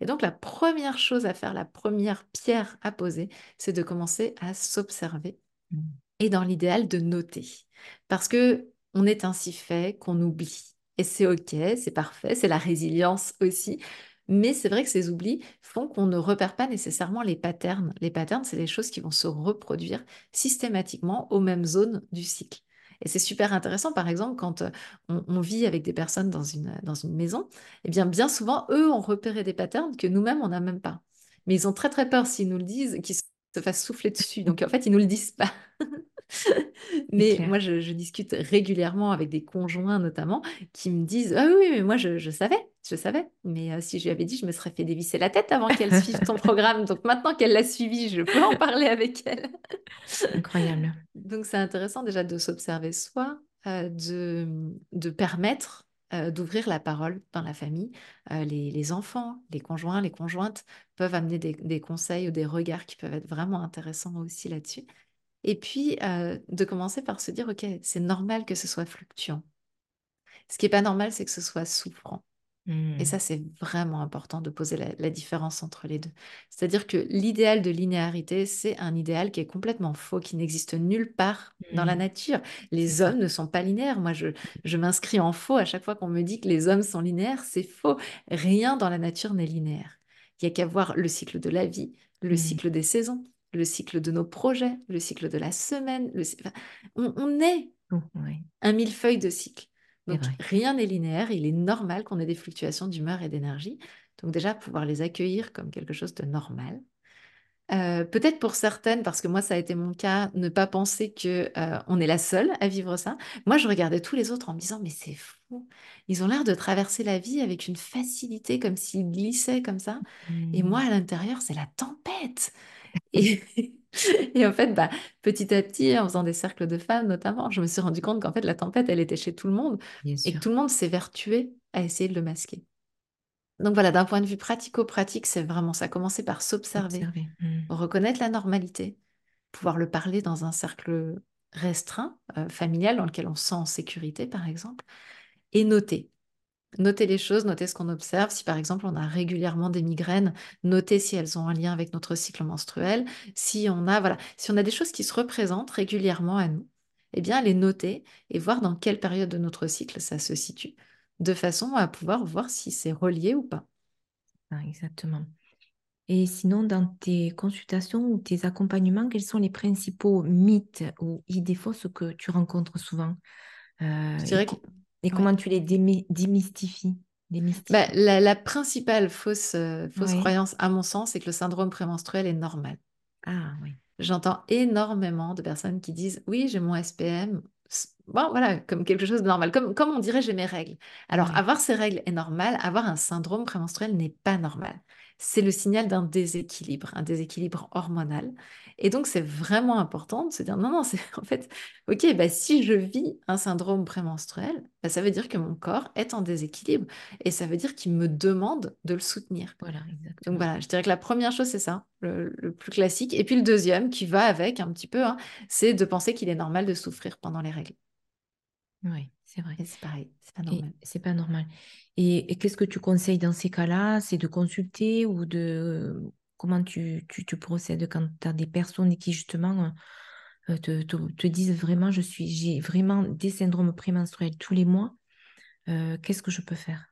et donc la première chose à faire la première pierre à poser c'est de commencer à s'observer et dans l'idéal de noter parce que on est ainsi fait qu'on oublie et c'est ok, c'est parfait, c'est la résilience aussi. Mais c'est vrai que ces oublis font qu'on ne repère pas nécessairement les patterns. Les patterns, c'est les choses qui vont se reproduire systématiquement aux mêmes zones du cycle. Et c'est super intéressant, par exemple, quand on, vit avec des personnes dans une, dans une maison, eh bien, bien souvent, eux ont repéré des patterns que nous-mêmes, on n'a même pas. Mais ils ont très, très peur s'ils nous le disent, qu'ils se fassent souffler dessus. Donc, en fait, ils ne nous le disent pas. mais moi, je, discute régulièrement avec des conjoints notamment qui me disent Ah oui, mais moi, je, savais, je savais. Mais euh, si je lui avais dit, je me serais fait dévisser la tête avant qu'elle suive ton programme. Donc maintenant qu'elle l'a suivi, je peux en parler avec elle. Incroyable. Donc c'est intéressant déjà de s'observer soi, euh, de, de permettre euh, d'ouvrir la parole dans la famille. les, enfants, les conjoints, les conjointes peuvent amener des, des, conseils ou des regards qui peuvent être vraiment intéressants aussi là-dessus. Et puis, euh, de commencer par se dire, OK, c'est normal que ce soit fluctuant. Ce qui n'est pas normal, c'est que ce soit souffrant. Et ça, mmh. c'est vraiment important de poser la, différence entre les deux. C'est-à-dire que l'idéal de linéarité, c'est un idéal qui est complètement faux, qui n'existe nulle part dans la mmh. nature. Les hommes ne sont pas linéaires. Moi, je, je m'inscris en faux à chaque fois qu'on me dit que les hommes sont linéaires. C'est faux. Rien dans la nature n'est linéaire. Il n'y a qu'à voir le cycle de la vie, le mmh. cycle des saisons, le cycle de nos projets, le cycle de la semaine. on, est un millefeuille de cycles. Donc rien n'est linéaire, il est normal qu'on ait des fluctuations d'humeur et d'énergie. Donc déjà, pouvoir les accueillir comme quelque chose de normal. Euh, peut-être pour certaines, parce que moi ça a été mon cas, ne pas penser que euh, on est la seule à vivre ça. Moi, je regardais tous les autres en me disant mais c'est fou, ils ont l'air de traverser la vie avec une facilité, comme s'ils glissaient comme ça. Et moi, mmh. à l'intérieur, c'est la tempête. Et, et en fait, bah, petit à petit, en faisant des cercles de femmes notamment, je me suis rendu compte qu'en fait, la tempête, elle était chez tout le monde et que tout le monde s'est vertué à essayer de le masquer. Donc voilà, d'un point de vue pratico-pratique, c'est vraiment ça. Commencer par s'observer, mmh. reconnaître la normalité, pouvoir le parler dans un cercle restreint, euh, familial, dans lequel on se sent en sécurité, par exemple, et noter. Noter les choses, noter ce qu'on observe. Si par exemple on a régulièrement des migraines, noter si elles ont un lien avec notre cycle menstruel. Si on a, voilà, si on a des choses qui se représentent régulièrement à nous, eh bien les noter et voir dans quelle période de notre cycle ça se situe, de façon à pouvoir voir si c'est relié ou pas. Ah, exactement. Et sinon, dans tes consultations ou tes accompagnements, quels sont les principaux mythes ou idées fausses que tu rencontres souvent euh, Je dirais et comment tu les démystifies bah, la, principale fausse, euh, fausse croyance, à mon sens, c'est que le syndrome prémenstruel est normal. Ah oui. J'entends énormément de personnes qui disent oui, j'ai mon SPM. Bon, voilà, comme quelque chose de normal, comme, comme on dirait j'ai mes règles. Alors, avoir ces règles est normal, avoir un syndrome prémenstruel n'est pas normal. C'est le signal d'un déséquilibre, un déséquilibre hormonal. Et donc, c'est vraiment important de se dire, non, non, c'est en fait, ok, bah, si je vis un syndrome prémenstruel, bah, ça veut dire que mon corps est en déséquilibre et ça veut dire qu'il me demande de le soutenir. Voilà, Donc voilà, je dirais que la première chose, c'est ça, le, plus classique. Et puis le deuxième, qui va avec un petit peu, hein, c'est de penser qu'il est normal de souffrir pendant les règles. Oui, c'est vrai. C'est pareil, c'est pas normal. C'est pas normal. Et, qu'est-ce que tu conseilles dans ces cas-là? C'est de consulter ou de comment tu, tu, procèdes quand tu as des personnes qui justement euh, te, te, disent vraiment je suis j'ai vraiment des syndromes prémenstruels tous les mois. Euh, qu'est-ce que je peux faire?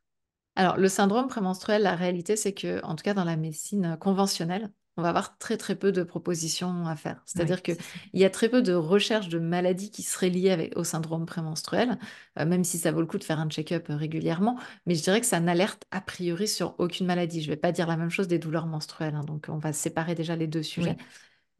Alors le syndrome prémenstruel, la réalité c'est que en tout cas dans la médecine conventionnelle, on va avoir très très peu de propositions à faire. C'est-à-dire qu'il y a très peu de recherches de maladies qui seraient liées au syndrome prémenstruel, euh, même si ça vaut le coup de faire un check-up euh, régulièrement. Mais je dirais que ça n'alerte a priori sur aucune maladie. Je ne vais pas dire la même chose des douleurs menstruelles. Hein, donc on va séparer déjà les deux sujets.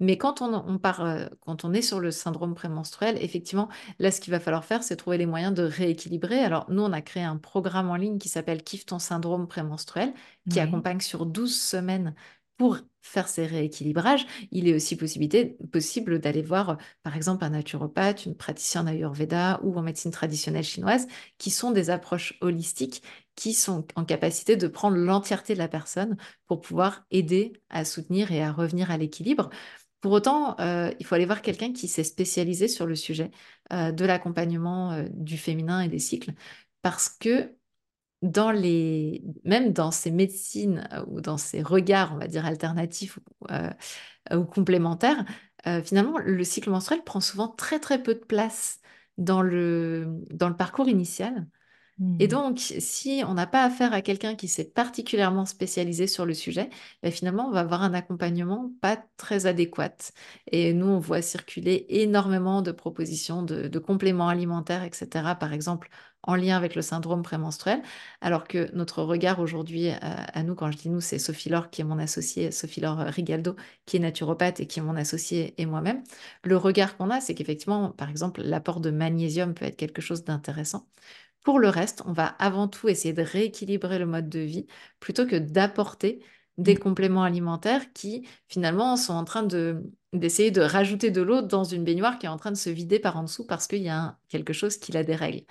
Mais quand on, part, euh, quand on est sur le syndrome prémenstruel, effectivement, là, ce qu'il va falloir faire, c'est trouver les moyens de rééquilibrer. Alors, nous, on a créé un programme en ligne qui s'appelle Kiffe ton syndrome prémenstruel, qui accompagne sur 12 semaines pour faire ces rééquilibrages, il est aussi possible d'aller voir, par exemple, un naturopathe, une praticienne en Ayurveda ou en médecine traditionnelle chinoise, qui sont des approches holistiques qui sont en capacité de prendre l'entièreté de la personne pour pouvoir aider à soutenir et à revenir à l'équilibre. Pour autant, euh, il faut aller voir quelqu'un qui s'est spécialisé sur le sujet euh, de l'accompagnement euh, du féminin et des cycles, parce que dans les, même dans ces médecines euh, ou dans ces regards, on va dire, alternatifs ou, euh, complémentaires, euh, finalement, le cycle menstruel prend souvent très très peu de place dans le, dans le parcours initial. Et mmh. donc, si on n'a pas affaire à quelqu'un qui s'est particulièrement spécialisé sur le sujet, ben finalement, on va avoir un accompagnement pas très adéquat. Et nous, on voit circuler énormément de propositions de, compléments alimentaires, etc., par exemple, en lien avec le syndrome prémenstruel, alors que notre regard aujourd'hui, à, nous, quand je dis nous, c'est Sophie Laure, qui est mon associée, Sophie Laure Rigaldo, qui est naturopathe et qui est mon associée et moi-même. Le regard qu'on a, c'est qu'effectivement, par exemple, l'apport de magnésium peut être quelque chose d'intéressant. Pour le reste, on va avant tout essayer de rééquilibrer le mode de vie plutôt que d'apporter des mmh. compléments alimentaires qui finalement sont en train de d'essayer de rajouter de l'eau dans une baignoire qui est en train de se vider par en dessous parce qu'il y a quelque chose qui la dérègle.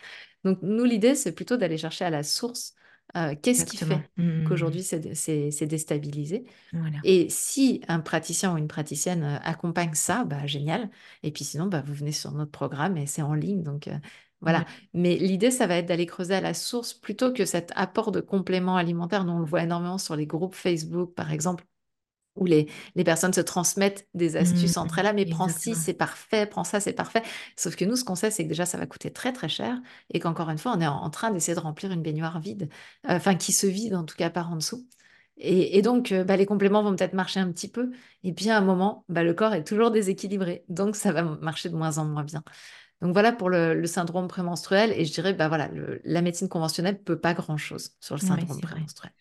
Donc nous, l'idée, c'est plutôt d'aller chercher à la source euh, qu'est-ce qui fait mmh, mmh, qu'aujourd'hui c'est déstabilisé Et si un praticien ou une praticienne euh, accompagne ça, bah, génial. Et puis sinon, bah, vous venez sur notre programme et c'est en ligne. Donc, euh, voilà. Mais l'idée, ça va être d'aller creuser à la source plutôt que cet apport de compléments alimentaires dont on le voit énormément sur les groupes Facebook, par exemple, où les, les personnes se transmettent des astuces mmh, entre elles. mais prends ci, c'est parfait, prends ça, c'est parfait. Sauf que nous, ce qu'on sait, c'est que déjà, ça va coûter très, très cher et qu'encore une fois, on est en, train d'essayer de remplir une baignoire vide, euh, enfin, qui se vide en tout cas par en dessous. Et, donc, euh, bah, les compléments vont peut-être marcher un petit peu. Et puis, à un moment, bah, le corps est toujours déséquilibré. Donc, ça va marcher de moins en moins bien. Donc voilà pour le, syndrome prémenstruel. Et je dirais, bah voilà, la médecine conventionnelle ne peut pas grand-chose sur le syndrome prémenstruel.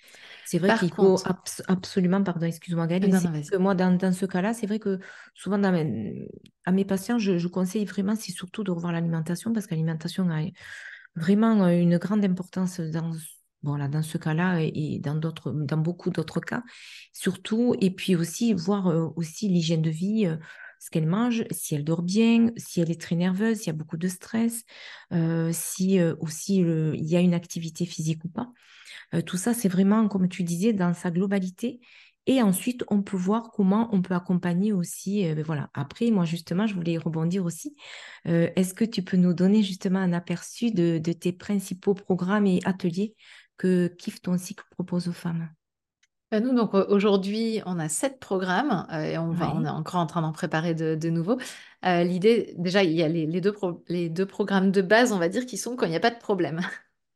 C'est vrai qu'il faut absolument, pardon, excuse-moi Gaëlle, que moi dans, ce cas-là, c'est vrai que souvent à mes patients, je, conseille vraiment, c'est surtout de revoir l'alimentation parce que l'alimentation a vraiment une grande importance dans, dans ce cas-là et dans, d'autres, dans beaucoup d'autres cas, surtout, et puis aussi voir euh, aussi l'hygiène de vie. Euh, ce qu'elle mange, si elle dort bien, si elle est très nerveuse, s'il y a beaucoup de stress, euh, si euh, aussi il y a une activité physique ou pas. Euh, tout ça, c'est vraiment, comme tu disais, dans sa globalité. Et ensuite, on peut voir comment on peut accompagner aussi. Ben voilà. Après, moi, justement, je voulais rebondir aussi. Est-ce que tu peux nous donner justement un aperçu de, de tes principaux programmes et ateliers que Kif ton cycle propose aux femmes? Bah, nous, donc aujourd'hui, on a sept programmes et on, va, on est encore en train d'en préparer de, nouveaux. L'idée, déjà, il y a les, deux les deux programmes de base, on va dire, qui sont quand il n'y a pas de problème.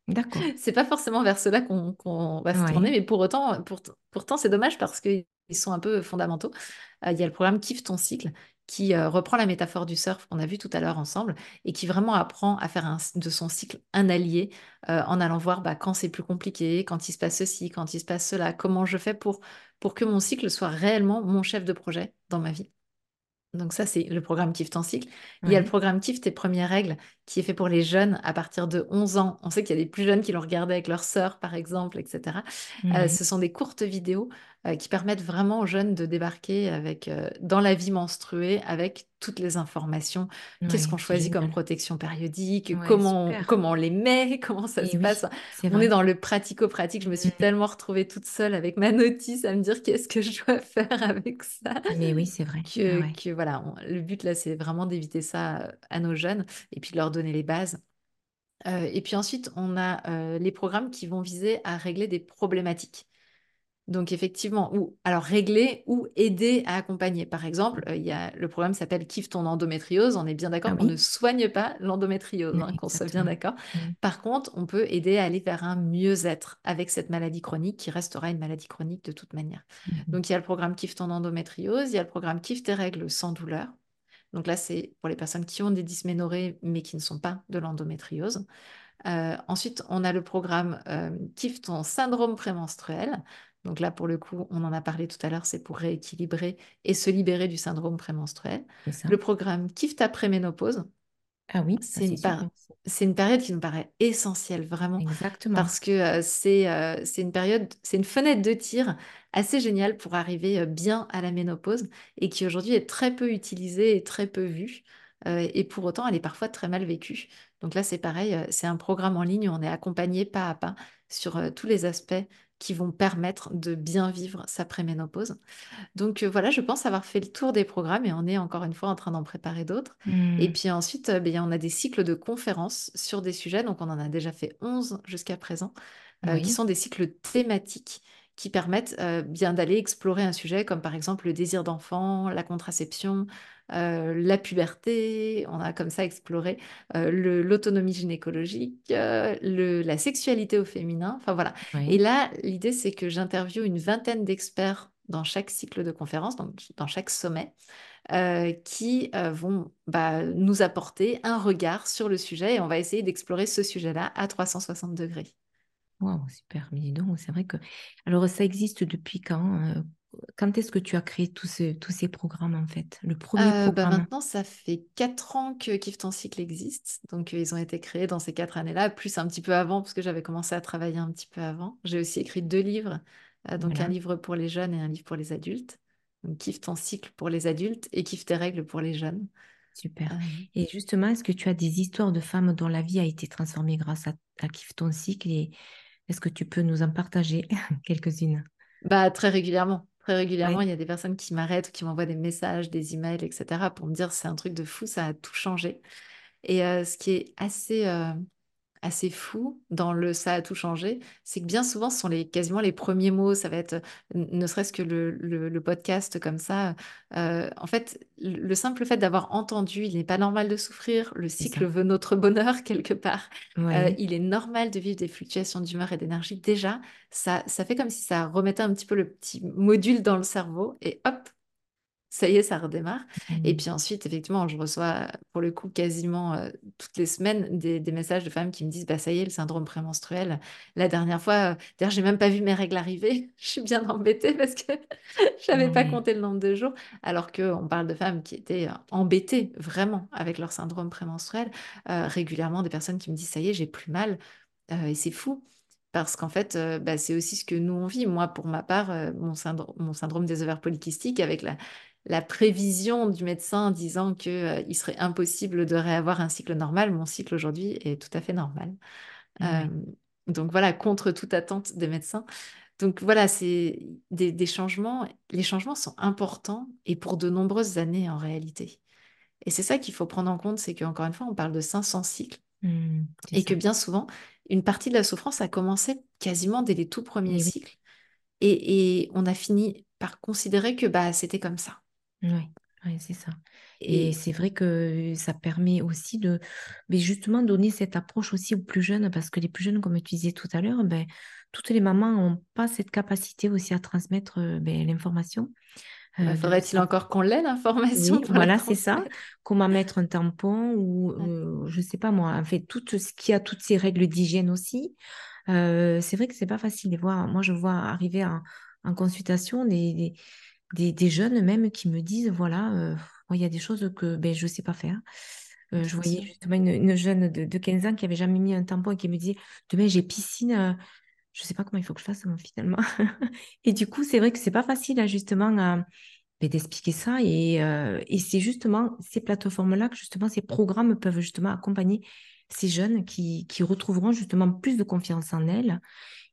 D'accord. C'est pas forcément vers cela qu'on va se tourner, mais pour autant, pourtant, c'est dommage parce qu'ils sont un peu fondamentaux. Il y a le programme Kiffe ton cycle qui euh, reprend la métaphore du surf qu'on a vu tout à l'heure ensemble et qui vraiment apprend à faire de son cycle un allié euh, en allant voir bah, quand c'est plus compliqué, quand il se passe ceci, quand il se passe cela, comment je fais pour, pour que mon cycle soit réellement mon chef de projet dans ma vie. Donc ça, c'est le programme Kiff ton cycle. Il y a le programme Kiff tes premières règles qui est fait pour les jeunes à partir de 11 ans. On sait qu'il y a des plus jeunes qui l'ont regardé avec leur sœur, par exemple, etc. Euh, ce sont des courtes vidéos qui permettent vraiment aux jeunes de débarquer avec, dans la vie menstruée avec toutes les informations. Qu'est-ce qu'on choisit comme protection périodique? Comment, on, comment on les met? Comment ça se passe? On est dans le pratico-pratique. Je me suis mmh. tellement retrouvée toute seule avec ma notice à me dire qu'est-ce que je dois faire avec ça. Mais oui, c'est vrai. Que, que voilà, le but là, c'est vraiment d'éviter ça à nos jeunes et puis de leur donner les bases. Euh, et puis ensuite, on a euh, les programmes qui vont viser à régler des problématiques. Donc effectivement, ou alors régler ou aider à accompagner. Par exemple, euh, il y a, le programme s'appelle Kiffe ton endométriose. On est bien d'accord ah qu'on ne soigne pas l'endométriose, hein, qu'on soit bien d'accord. Par contre, on peut aider à aller vers un mieux-être avec cette maladie chronique qui restera une maladie chronique de toute manière. Mmh Donc il y a le programme Kiffe ton endométriose, il y a le programme Kiffe tes règles sans douleur. Donc là, c'est pour les personnes qui ont des dysménorrhées mais qui ne sont pas de l'endométriose. Euh, ensuite, on a le programme euh, Kiffe ton syndrome prémenstruel. Donc là, pour le coup, on en a parlé tout à l'heure, c'est pour rééquilibrer et se libérer du syndrome prémenstruel. Le programme Kiffe ta préménopause. Ah oui, c'est une, période qui nous paraît essentielle, vraiment. Exactement. Parce que euh, c'est une période, c'est une fenêtre de tir assez génial pour arriver bien à la ménopause et qui aujourd'hui est très peu utilisée et très peu vue. et pour autant, elle est parfois très mal vécue. Donc là, c'est pareil, c'est un programme en ligne où on est accompagné pas à pas sur tous les aspects qui vont permettre de bien vivre sa préménopause. Donc voilà, je pense avoir fait le tour des programmes et on est encore une fois en train d'en préparer d'autres. Et mmh. puis ensuite, ben, on a des cycles de conférences sur des sujets, donc on en a déjà fait 11 jusqu'à présent, qui sont des cycles thématiques qui permettent euh, bien d'aller explorer un sujet comme par exemple le désir d'enfant, la contraception, euh, la puberté. On a comme ça exploré euh, l'autonomie gynécologique, la sexualité au féminin. Enfin voilà. Et là, l'idée c'est que j'interviewe une vingtaine d'experts dans chaque cycle de conférence, donc dans chaque sommet. qui vont bah, nous apporter un regard sur le sujet et on va essayer d'explorer ce sujet-là à 360 degrés. Wow, super. Mais donc, c'est vrai que. Alors, ça existe depuis quand euh, Quand est-ce que tu as créé tous, ces, tous ces programmes, en fait? Le premier euh, bah, programme? Maintenant, ça fait quatre ans que Kif ton cycle existe. Donc, ils ont été créés dans ces quatre années-là, plus un petit peu avant, parce que j'avais commencé à travailler un petit peu avant. J'ai aussi écrit deux livres. Euh, donc, un livre pour les jeunes et un livre pour les adultes. Donc, Kiffe ton cycle pour les adultes et Kiffe tes règles pour les jeunes. Super. Et justement, est-ce que tu as des histoires de femmes dont la vie a été transformée grâce à, à Kiffe ton cycle? Et est-ce que tu peux nous en partager quelques-unes? Bah, Très régulièrement. Très régulièrement, il y a des personnes qui m'arrêtent, qui m'envoient des messages, des emails, etc. pour me dire c'est un truc de fou, ça a tout changé. Et euh, ce qui est assez, euh, assez fou dans le ça a tout changé, c'est que bien souvent, ce sont les, quasiment les premiers mots. Ça va être ne serait-ce que le, le, podcast comme ça. Euh, en fait, le simple fait d'avoir entendu, il n'est pas normal de souffrir, le cycle veut notre bonheur quelque part. Euh, il est normal de vivre des fluctuations d'humeur et d'énergie. Déjà, ça, ça fait comme si ça remettait un petit peu le petit module dans le cerveau et hop, ça y est, ça redémarre. Et mmh. puis ensuite, effectivement, je reçois pour le coup quasiment euh, toutes les semaines des, messages de femmes qui me disent bah ça y est, le syndrome prémenstruel. La dernière fois, euh, d'ailleurs, j'ai même pas vu mes règles arriver. je suis bien embêtée parce que je n'avais pas compté le nombre de jours. Alors qu'on parle de femmes qui étaient embêtées vraiment avec leur syndrome prémenstruel. régulièrement, des personnes qui me disent ça y est, j'ai plus mal. et c'est fou parce qu'en fait, bah, c'est aussi ce que nous on vit. Moi, pour ma part, mon, syndrome, mon syndrome des ovaires polykystiques, avec la, la prévision du médecin disant qu'il euh, serait impossible de réavoir un cycle normal, mon cycle aujourd'hui est tout à fait normal. Euh, donc voilà, contre toute attente des médecins. Donc voilà, c'est des, changements. Les changements sont importants et pour de nombreuses années en réalité. Et c'est ça qu'il faut prendre en compte, c'est qu'encore une fois, on parle de 500 cycles mmh, et que bien souvent, une partie de la souffrance a commencé quasiment dès les tout premiers cycles. Et, on a fini par considérer que bah, c'était comme ça. Oui, c'est ça. Et, c'est vrai que ça permet aussi de mais justement donner cette approche aussi aux plus jeunes, parce que les plus jeunes, comme tu disais tout à l'heure, ben, toutes les mamans n'ont pas cette capacité aussi à transmettre ben, l'information. Bah, faudrait-il encore qu'on l'ait l'information voilà, c'est ça. Comment mettre un tampon ou je ne sais pas moi, en fait, tout ce qui a toutes ces règles d'hygiène aussi. c'est vrai que c'est pas facile de voir. Moi, je vois arriver en, consultation des, des, jeunes même qui me disent, voilà, euh, il y a des choses que ben, je ne sais pas faire. Euh, je voyais justement une, jeune de, de, 15 ans qui avait jamais mis un tampon et qui me disait, demain j'ai piscine, euh, je sais pas comment il faut que je fasse finalement. et du coup, c'est vrai que c'est pas facile justement ben, d'expliquer ça. Et, euh, et c'est justement ces plateformes-là que justement ces programmes peuvent justement accompagner ces jeunes qui, qui retrouveront justement plus de confiance en elles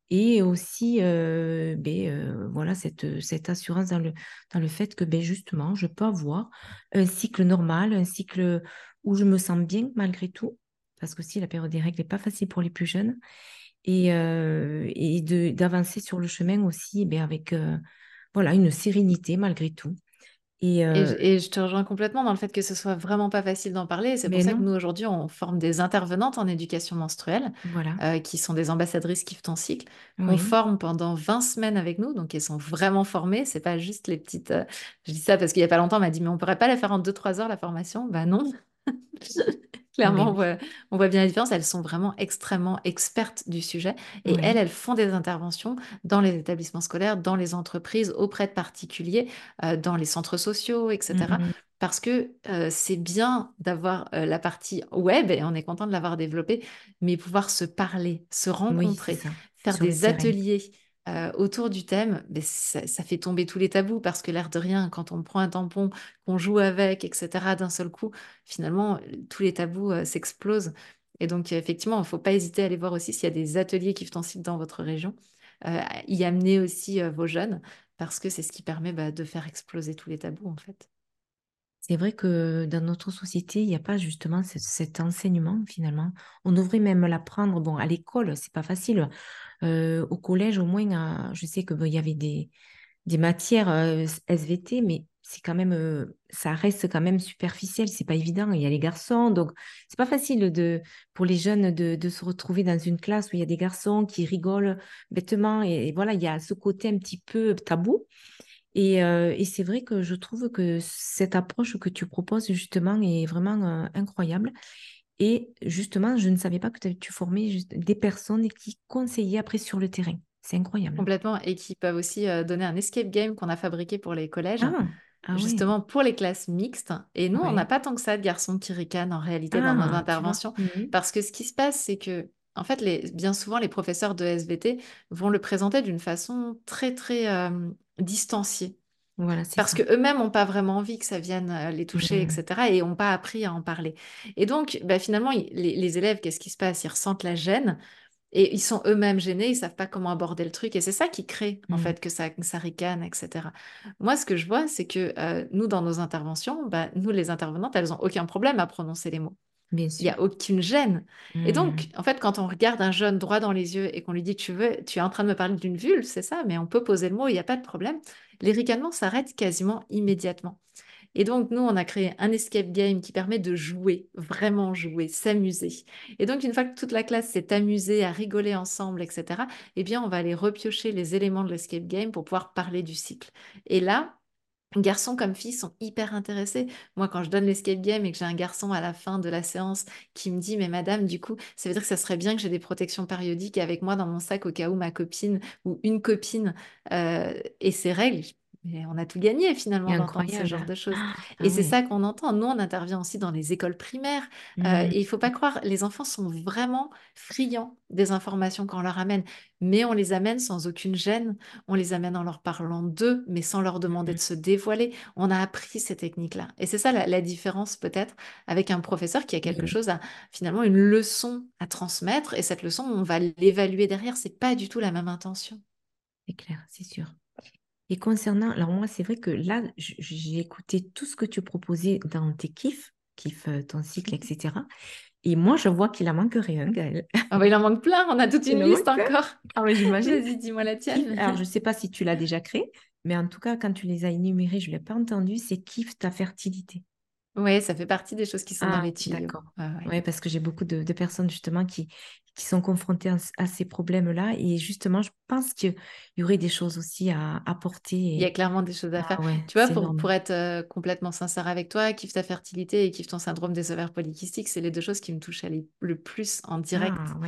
et aussi euh, ben, euh, voilà cette, cette assurance dans le, dans le fait que ben, justement je peux avoir un cycle normal, un cycle où je me sens bien malgré tout, parce que si la période des règles n'est pas facile pour les plus jeunes, et, euh, et d'avancer sur le chemin aussi ben, avec voilà une sérénité malgré tout. Euh, et, je te rejoins complètement dans le fait que ce soit vraiment pas facile d'en parler. C'est pour ça que nous, aujourd'hui, on forme des intervenantes en éducation menstruelle, euh, qui sont des ambassadrices Kiffe ton cycle. On forme pendant 20 semaines avec nous, donc elles sont vraiment formées. C'est pas juste les petites. Euh, je dis ça parce qu'il y a pas longtemps, on m'a dit, mais on pourrait pas la faire en 2-3 heures, la formation? Bah non. Clairement, on voit, bien la différence. Elles sont vraiment extrêmement expertes du sujet. Et elles, elles font des interventions dans les établissements scolaires, dans les entreprises, auprès de particuliers, euh, dans les centres sociaux, etc. Mmh Parce que euh, c'est bien d'avoir euh, la partie web, et on est content de l'avoir développée, mais pouvoir se parler, se rencontrer, faire des ateliers. Euh, autour du thème, mais ça, fait tomber tous les tabous parce que l'air de rien, quand on prend un tampon, qu'on joue avec, etc., d'un seul coup, finalement, tous les tabous euh, s'explosent. Et donc, effectivement, il ne faut pas hésiter à aller voir aussi s'il y a des ateliers qui font site dans votre région, euh, y amener aussi vos jeunes parce que c'est ce qui permet bah, de faire exploser tous les tabous, en fait. C'est vrai que dans notre société, il n'y a pas justement cet enseignement finalement. On devrait même l'apprendre. Bon, à l'école, c'est pas facile. Euh, au collège, au moins, je sais qu'il y avait des, matières euh, SVT, mais c'est quand même, euh, ça reste quand même superficiel. C'est pas évident. Il y a les garçons, donc c'est pas facile de, pour les jeunes de, se retrouver dans une classe où il y a des garçons qui rigolent bêtement. et voilà, il y a ce côté un petit peu tabou. Et, c'est vrai que je trouve que cette approche que tu proposes justement est vraiment incroyable. Et justement, je ne savais pas que tu formais juste des personnes qui conseillaient après sur le terrain. C'est incroyable. Complètement. Et qui peuvent aussi euh, donner un escape game qu'on a fabriqué pour les collèges. Ah, ah justement pour les classes mixtes. Et nous, on n'a pas tant que ça de garçons qui ricanent en réalité dans nos ah, interventions. Mmh Parce que ce qui se passe, c'est que en fait, les, bien souvent, les professeurs de SVT vont le présenter d'une façon très, très euh, distanciée. Voilà, Parce qu'eux-mêmes n'ont pas vraiment envie que ça vienne euh, les toucher, mmh. etc. Et n'ont pas appris à en parler. Et donc, bah, finalement, les, élèves, qu'est-ce qui se passe? Ils ressentent la gêne et ils sont eux-mêmes gênés, ils savent pas comment aborder le truc. Et c'est ça qui crée, en mmh. fait, que ça, ça ricane, etc. Moi, ce que je vois, c'est que euh, nous, dans nos interventions, bah, nous, les intervenantes, elles n'ont aucun problème à prononcer les mots. Il n'y a aucune gêne. Et donc, mmh. en fait, quand on regarde un jeune droit dans les yeux et qu'on lui dit tu veux, tu es en train de me parler d'une vulve, c'est ça, mais on peut poser le mot, il n'y a pas de problème. Les ricanements s'arrêtent quasiment immédiatement. Et donc, nous, on a créé un escape game qui permet de jouer, vraiment jouer, s'amuser. Et donc, une fois que toute la classe s'est amusée à rigoler ensemble, etc., eh bien, on va aller repiocher les éléments de l'escape game pour pouvoir parler du cycle. Et là, Garçons comme filles sont hyper intéressés. Moi, quand je donne l'escape game et que j'ai un garçon à la fin de la séance qui me dit, mais madame, du coup, ça veut dire que ça serait bien que j'ai des protections périodiques avec moi dans mon sac au cas où ma copine ou une copine euh, et ses règles on a tout gagné finalement d'entendre ce genre de choses. Ah, ah et c'est ça qu'on entend. Nous, on intervient aussi dans les écoles primaires. Euh, mmh. et il faut pas croire, les enfants sont vraiment friands des informations qu'on leur amène. Mais on les amène sans aucune gêne. On les amène en leur parlant d'eux, mais sans leur demander mmh. de se dévoiler. On a appris ces techniques-là. Et c'est ça la, différence peut-être avec un professeur qui a quelque chose à finalement une leçon à transmettre. Et cette leçon, on va l'évaluer derrière. C'est pas du tout la même intention. C'est clair, c'est sûr. Et concernant, alors moi, c'est vrai que là, j'ai écouté tout ce que tu proposais dans tes kiffs, kiff ton cycle, etc. Et moi, je vois qu'il en manque rien, Gaëlle. Ah bah, il en manque plein, on a toute une liste encore. Ah oui, j'imagine. Vas-y, dis-moi la tienne. Alors, je ne sais pas si tu l'as déjà créé, mais en tout cas, quand tu les as énumérés, je ne l'ai pas entendu, c'est kiff ta fertilité. Oui, ça fait partie des choses qui sont dans ah, les tuyaux. D'accord. Oui, parce que j'ai beaucoup de, personnes justement qui, qui sont confrontées à, ces problèmes-là. Et justement, je pense qu'il y aurait des choses aussi à apporter. Il y a clairement des choses à ah faire. tu vois, pour, pour, être euh, complètement sincère avec toi, kiffe ta fertilité et kiffe ton syndrome des ovaires polykystiques, c'est les deux choses qui me touchent le plus en direct. Ah,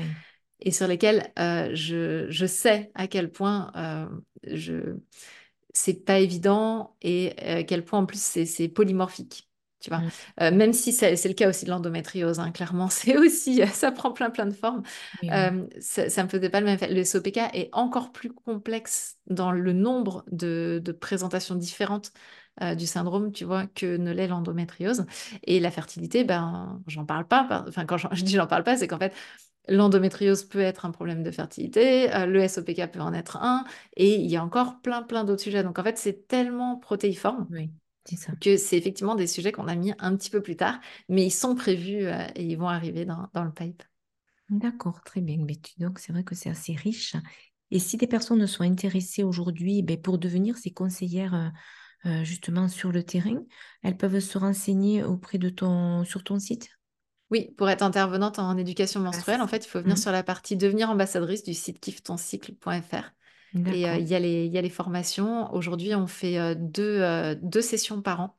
et sur lesquelles euh, je, je, sais à quel point euh, je c'est pas évident et à quel point en plus c'est polymorphique. Tu vois, mm. même si c'est le cas aussi de l'endométriose, hein, clairement, c'est aussi, ça prend plein plein de formes. ça, ne me faisait pas le même effet. Le SOPK est encore plus complexe dans le nombre de, de présentations différentes euh, du syndrome, tu vois, que ne l'est l'endométriose. Et la fertilité, ben, j'en parle pas. Enfin, quand je dis j'en parle pas, c'est qu'en fait, l'endométriose peut être un problème de fertilité, euh, le SOPK peut en être un, et il y a encore plein, plein d'autres sujets. Donc, en fait, c'est tellement protéiforme. Que c'est effectivement des sujets qu'on a mis un petit peu plus tard, mais ils sont prévus euh, et ils vont arriver dans, le pipe. D'accord, très bien. Mais donc, c'est vrai que c'est assez riche. Et si des personnes sont intéressées aujourd'hui ben, pour devenir ces conseillères euh, justement sur le terrain, elles peuvent se renseigner auprès de ton, sur ton site? Oui, pour être intervenante en éducation menstruelle, en fait, il faut venir mmh. sur la partie devenir ambassadrice du site kifftoncycle.fr. Et euh, il y, a les formations. Aujourd'hui, on fait euh, deux, deux, sessions par an.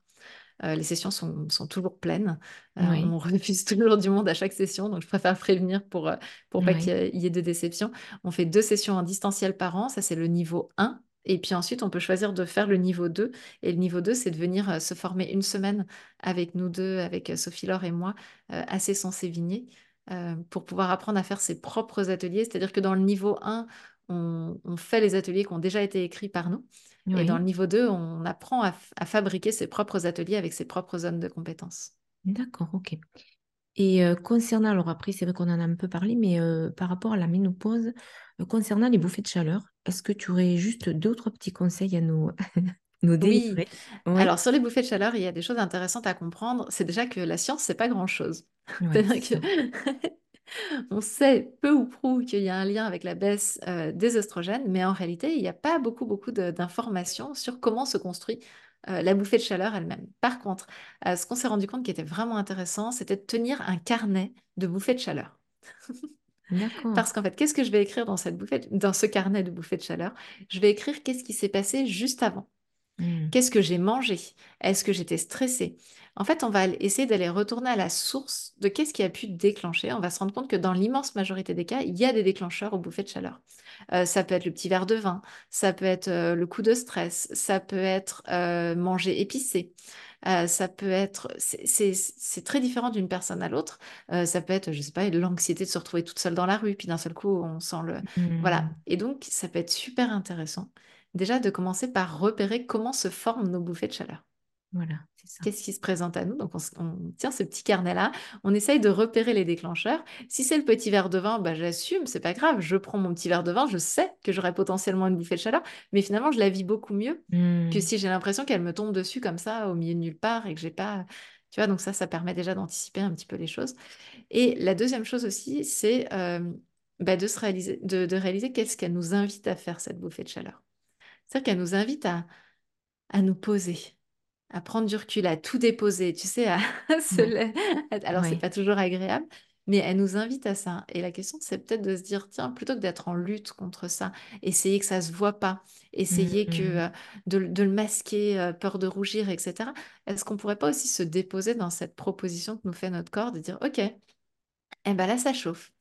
les sessions sont, sont, toujours pleines. On refuse toujours du monde à chaque session, donc je préfère prévenir pour, pour pas qu'il y, ait de déception. On fait deux sessions en distanciel par an. Ça, c'est le niveau 1. Et puis ensuite, on peut choisir de faire le niveau 2. Et le niveau 2, c'est de venir euh, se former une semaine avec nous deux, avec euh, Sophie Laure et moi, euh, à Cesson-Sévigné, pour pouvoir apprendre à faire ses propres ateliers. C'est-à-dire que dans le niveau 1, on, fait les ateliers qui ont déjà été écrits par nous. Et dans le niveau 2, on apprend à, fabriquer ses propres ateliers avec ses propres zones de compétences. D'accord, ok. Et concernant, alors après, c'est vrai qu'on en a un peu parlé, mais par rapport à la ménopause, concernant les bouffées de chaleur, est-ce que tu aurais juste deux ou trois petits conseils à nous, nous délivrer? Oui. Alors, sur les bouffées de chaleur, il y a des choses intéressantes à comprendre. C'est déjà que la science, c'est pas grand-chose. On sait peu ou prou qu'il y a un lien avec la baisse euh, des oestrogènes, mais en réalité, il n'y a pas beaucoup, beaucoup d'informations sur comment se construit euh, la bouffée de chaleur elle-même. Par contre, euh, ce qu'on s'est rendu compte qui était vraiment intéressant, c'était de tenir un carnet de bouffées de chaleur. Parce qu'en fait, qu'est-ce que je vais écrire dans, cette bouffée, dans ce carnet de bouffées de chaleur? Je vais écrire qu'est-ce qui s'est passé juste avant. Mmh. Qu'est-ce que j'ai mangé? Est-ce que j'étais stressée? En fait, on va essayer d'aller retourner à la source de qu'est-ce qui a pu déclencher. On va se rendre compte que dans l'immense majorité des cas, il y a des déclencheurs aux bouffées de chaleur. Euh, ça peut être le petit verre de vin, ça peut être euh, le coup de stress, ça peut être euh, manger épicé, ça peut être, c'est très différent d'une personne à l'autre. Ça peut être, je sais pas, l'anxiété de se retrouver toute seule dans la rue, puis d'un seul coup, on sent le. Voilà. Mmh. Et donc, ça peut être super intéressant, déjà, de commencer par repérer comment se forment nos bouffées de chaleur. Voilà, Qu'est-ce qui se présente à nous? Donc, on, tient ce petit carnet-là, on essaye de repérer les déclencheurs. Si c'est le petit verre de vin, bah, j'assume, c'est pas grave, je prends mon petit verre de vin, je sais que j'aurai potentiellement une bouffée de chaleur, mais finalement, je la vis beaucoup mieux que mmh. si j'ai l'impression qu'elle me tombe dessus comme ça, au milieu de nulle part, et que j'ai pas. Tu vois, donc ça, ça permet déjà d'anticiper un petit peu les choses. Et la deuxième chose aussi, c'est euh, bah, de, se réaliser, de, de réaliser qu'est-ce qu'elle nous invite à faire, cette bouffée de chaleur. C'est-à-dire qu'elle nous invite à, à nous poser, à prendre du recul, à tout déposer, tu sais, à se Alors, c'est pas toujours agréable, mais elle nous invite à ça. Et la question, c'est peut-être de se dire, tiens, plutôt que d'être en lutte contre ça, essayer que ça se voit pas, essayer que mmh. euh, de, le masquer, euh, peur de rougir, etc. Est-ce qu'on pourrait pas aussi se déposer dans cette proposition que nous fait notre corps de dire, ok, eh ben là, ça chauffe.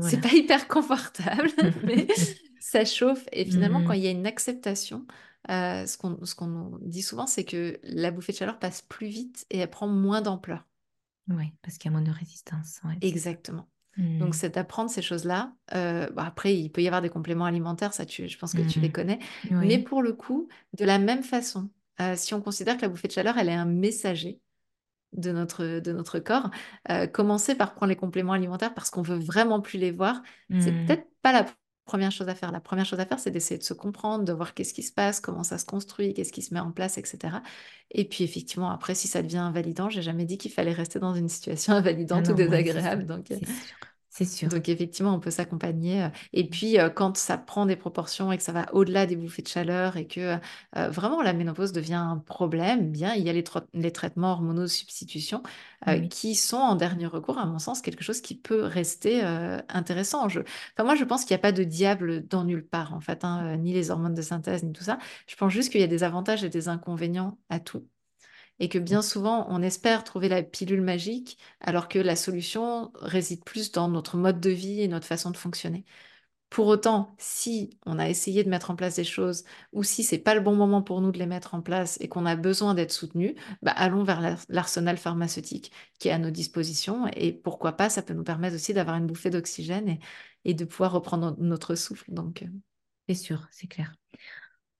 C'est pas hyper confortable, mais ça chauffe. Et finalement, quand mmh. il y a une acceptation, euh, ce qu'on dit souvent, c'est que la bouffée de chaleur passe plus vite et elle prend moins d'ampleur. Oui, parce qu'il y a moins de résistance. Exactement. Donc, mmh. c'est d'apprendre ces choses-là. Euh, après, il peut y avoir des compléments alimentaires, ça, tu, je pense que tu les mmh. connais. Mais pour le coup, de la même façon, euh, si on considère que la bouffée de chaleur, elle est un messager de notre, de notre corps, commencer par prendre les compléments alimentaires parce qu'on veut vraiment plus les voir, c'est peut-être pas la première chose à faire. La première chose à faire, c'est d'essayer de se comprendre, de voir qu'est-ce qui se passe, comment ça se construit, qu'est-ce qui se met en place, etc. Et puis effectivement, après, si ça devient invalidant, j'ai jamais dit qu'il fallait rester dans une situation invalidante ah ou désagréable. donc, euh, c'est sûr. Donc effectivement, on peut s'accompagner. Euh, et puis euh, quand ça prend des proportions et que ça va au-delà des bouffées de chaleur et que euh, vraiment la ménopause devient un problème, eh bien il y a les, les traitements hormonaux substitution qui sont en dernier recours, à mon sens, quelque chose qui peut rester intéressant. Enfin, moi, je pense qu'il n'y a pas de diable dans nulle part, en fait, hein, ni les hormones de synthèse, ni tout ça. Je pense juste qu'il y a des avantages et des inconvénients à tout et que bien souvent on espère trouver la pilule magique alors que la solution réside plus dans notre mode de vie et notre façon de fonctionner. Pour autant, si on a essayé de mettre en place des choses ou si c'est pas le bon moment pour nous de les mettre en place et qu'on a besoin d'être soutenu, bah, allons vers l'arsenal pharmaceutique qui est à nos dispositions et pourquoi pas, ça peut nous permettre aussi d'avoir une bouffée d'oxygène et, de pouvoir reprendre notre souffle. Donc, euh. c'est sûr, c'est clair.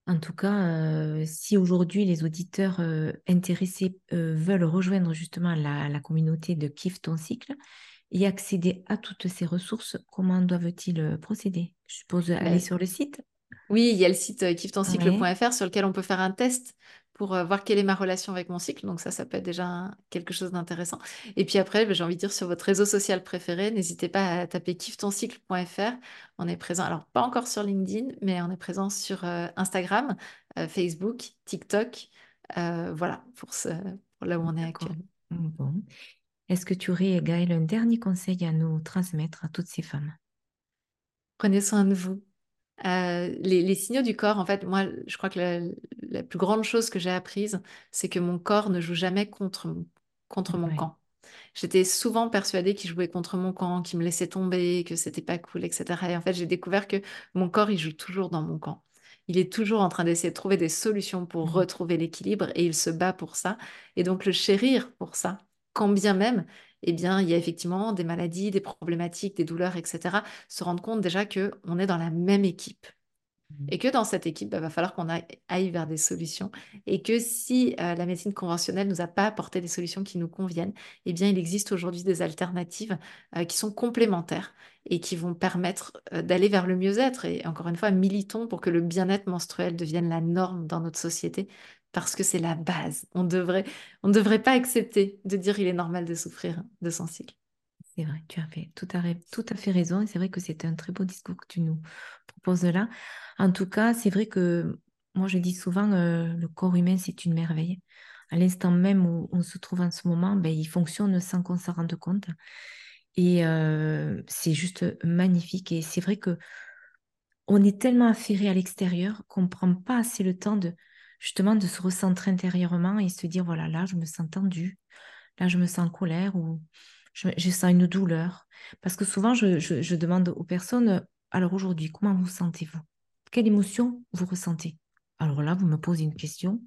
En tout cas, euh, si aujourd'hui les auditeurs euh, intéressés veulent rejoindre justement la, la communauté de Kiffe ton cycle, et accéder à toutes ces ressources, comment doivent-ils euh, procéder? Je suppose aller sur le site. Oui, il y a le site euh, kiffetoncycle.fr sur lequel on peut faire un test pour euh, voir quelle est ma relation avec mon cycle. Donc ça, ça peut être déjà quelque chose d'intéressant. Et puis après, bah, j'ai envie de dire sur votre réseau social préféré, n'hésitez pas à taper kiffetoncycle.fr. On est présent, alors pas encore sur LinkedIn, mais on est présent sur Instagram, Facebook, TikTok. voilà, pour, ce, pour là où on est actuellement. Bon. Est-ce que tu aurais, Gaëlle, un dernier conseil à nous transmettre à toutes ces femmes? Prenez soin de vous. Euh, les, signaux du corps, en fait, moi, je crois que la, plus grande chose que j'ai apprise, c'est que mon corps ne joue jamais contre, contre mon camp. J'étais souvent persuadée qu'il jouait contre mon camp, qu'il me laissait tomber, que c'était pas cool, etc. Et en fait, j'ai découvert que mon corps, il joue toujours dans mon camp. Il est toujours en train d'essayer de trouver des solutions pour mmh retrouver l'équilibre et il se bat pour ça. Et donc, le chérir pour ça, quand bien même, eh bien, il y a effectivement des maladies, des problématiques, des douleurs, etc. Se rendre compte déjà qu'on est dans la même équipe. Mmh. Et que dans cette équipe, il bah, va falloir qu'on aille vers des solutions. Et que si euh, la médecine conventionnelle ne nous a pas apporté des solutions qui nous conviennent, eh bien, il existe aujourd'hui des alternatives euh, qui sont complémentaires et qui vont permettre euh, d'aller vers le mieux-être. Et encore une fois, militons pour que le bien-être menstruel devienne la norme dans notre société, parce que c'est la base. On devrait, on ne devrait pas accepter de dire il est normal de souffrir de son cycle. C'est vrai, tu as fait tout à, tout à fait raison et c'est vrai que c'est un très beau discours que tu nous proposes là. En tout cas, c'est vrai que moi je dis souvent euh, le corps humain c'est une merveille. À l'instant même où on se trouve en ce moment, ben, il fonctionne sans qu'on s'en rende compte. Et euh, c'est juste magnifique. Et c'est vrai que on est tellement affairé à l'extérieur qu'on ne prend pas assez le temps de, justement de se recentrer intérieurement et se dire, voilà, là, je me sens tendue, là, je me sens en colère ou je, sens une douleur. Parce que souvent, je, demande aux personnes, alors aujourd'hui, comment vous sentez-vous? Quelle émotion vous ressentez? Alors là, vous me posez une question,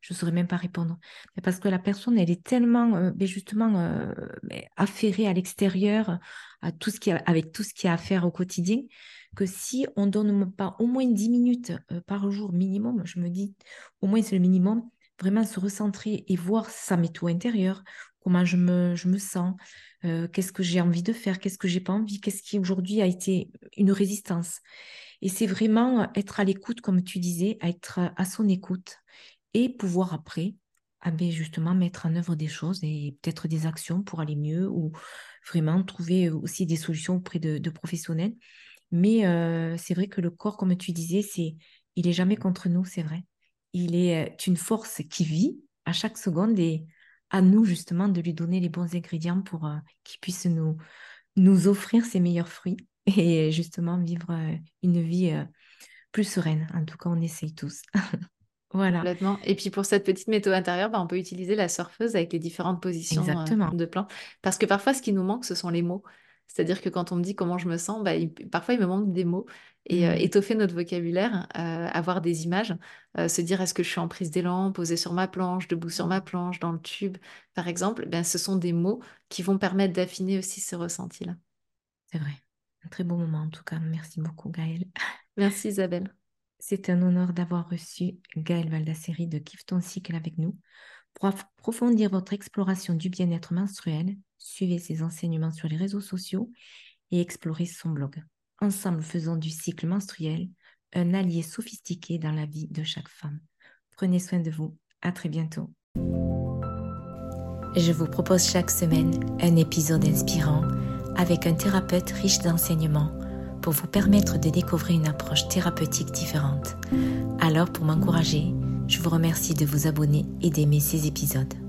je ne saurais même pas répondre. Mais parce que la personne, elle est tellement, euh, ben justement, euh, ben affairée à l'extérieur, à tout ce qui avec tout ce a à faire au quotidien, que si on donne pas au moins 10 minutes euh, par jour minimum, je me dis au moins c'est le minimum, vraiment se recentrer et voir sa météo intérieure, comment je me, sens, euh, qu'est-ce que j'ai envie de faire, qu'est-ce que j'ai pas envie, qu'est-ce qui aujourd'hui a été une résistance. Et c'est vraiment être à l'écoute, comme tu disais, être à son écoute et pouvoir après ah ben, justement mettre en œuvre des choses et peut-être des actions pour aller mieux ou vraiment trouver aussi des solutions auprès de professionnels. Mais euh, c'est vrai que le corps, comme tu disais, c'est, il est jamais contre nous, c'est vrai. Il est une force qui vit à chaque seconde et à nous justement de lui donner les bons ingrédients pour euh, qu'il puisse nous, nous offrir ses meilleurs fruits et justement vivre une vie plus sereine. En tout cas, on essaye tous. voilà. Complètement. Et puis pour cette petite méthode intérieure, bah, on peut utiliser la surfeuse avec les différentes positions de plan. Parce que parfois, ce qui nous manque, ce sont les mots. C'est-à-dire que quand on me dit comment je me sens, bah, parfois il me manque des mots. Et euh, mmh. étoffer notre vocabulaire, euh, avoir des images, euh, se dire est-ce que je suis en prise d'élan, posée sur ma planche, debout sur ma planche, dans le tube, par exemple, ben, ce sont des mots qui vont permettre d'affiner aussi ce ressenti-là. C'est vrai. Un très beau moment en tout cas. Merci beaucoup Gaëlle. Merci Isabelle. C'est un honneur d'avoir reçu Gaëlle Valdaceri de Kiffe ton cycle avec nous. Pour approfondir votre exploration du bien-être menstruel, suivez ses enseignements sur les réseaux sociaux et explorez son blog. Ensemble, faisons du cycle menstruel un allié sophistiqué dans la vie de chaque femme. Prenez soin de vous. À très bientôt. Je vous propose chaque semaine un épisode inspirant avec un thérapeute riche d'enseignements pour vous permettre de découvrir une approche thérapeutique différente. Alors, pour m'encourager, je vous remercie de vous abonner et d'aimer ces épisodes.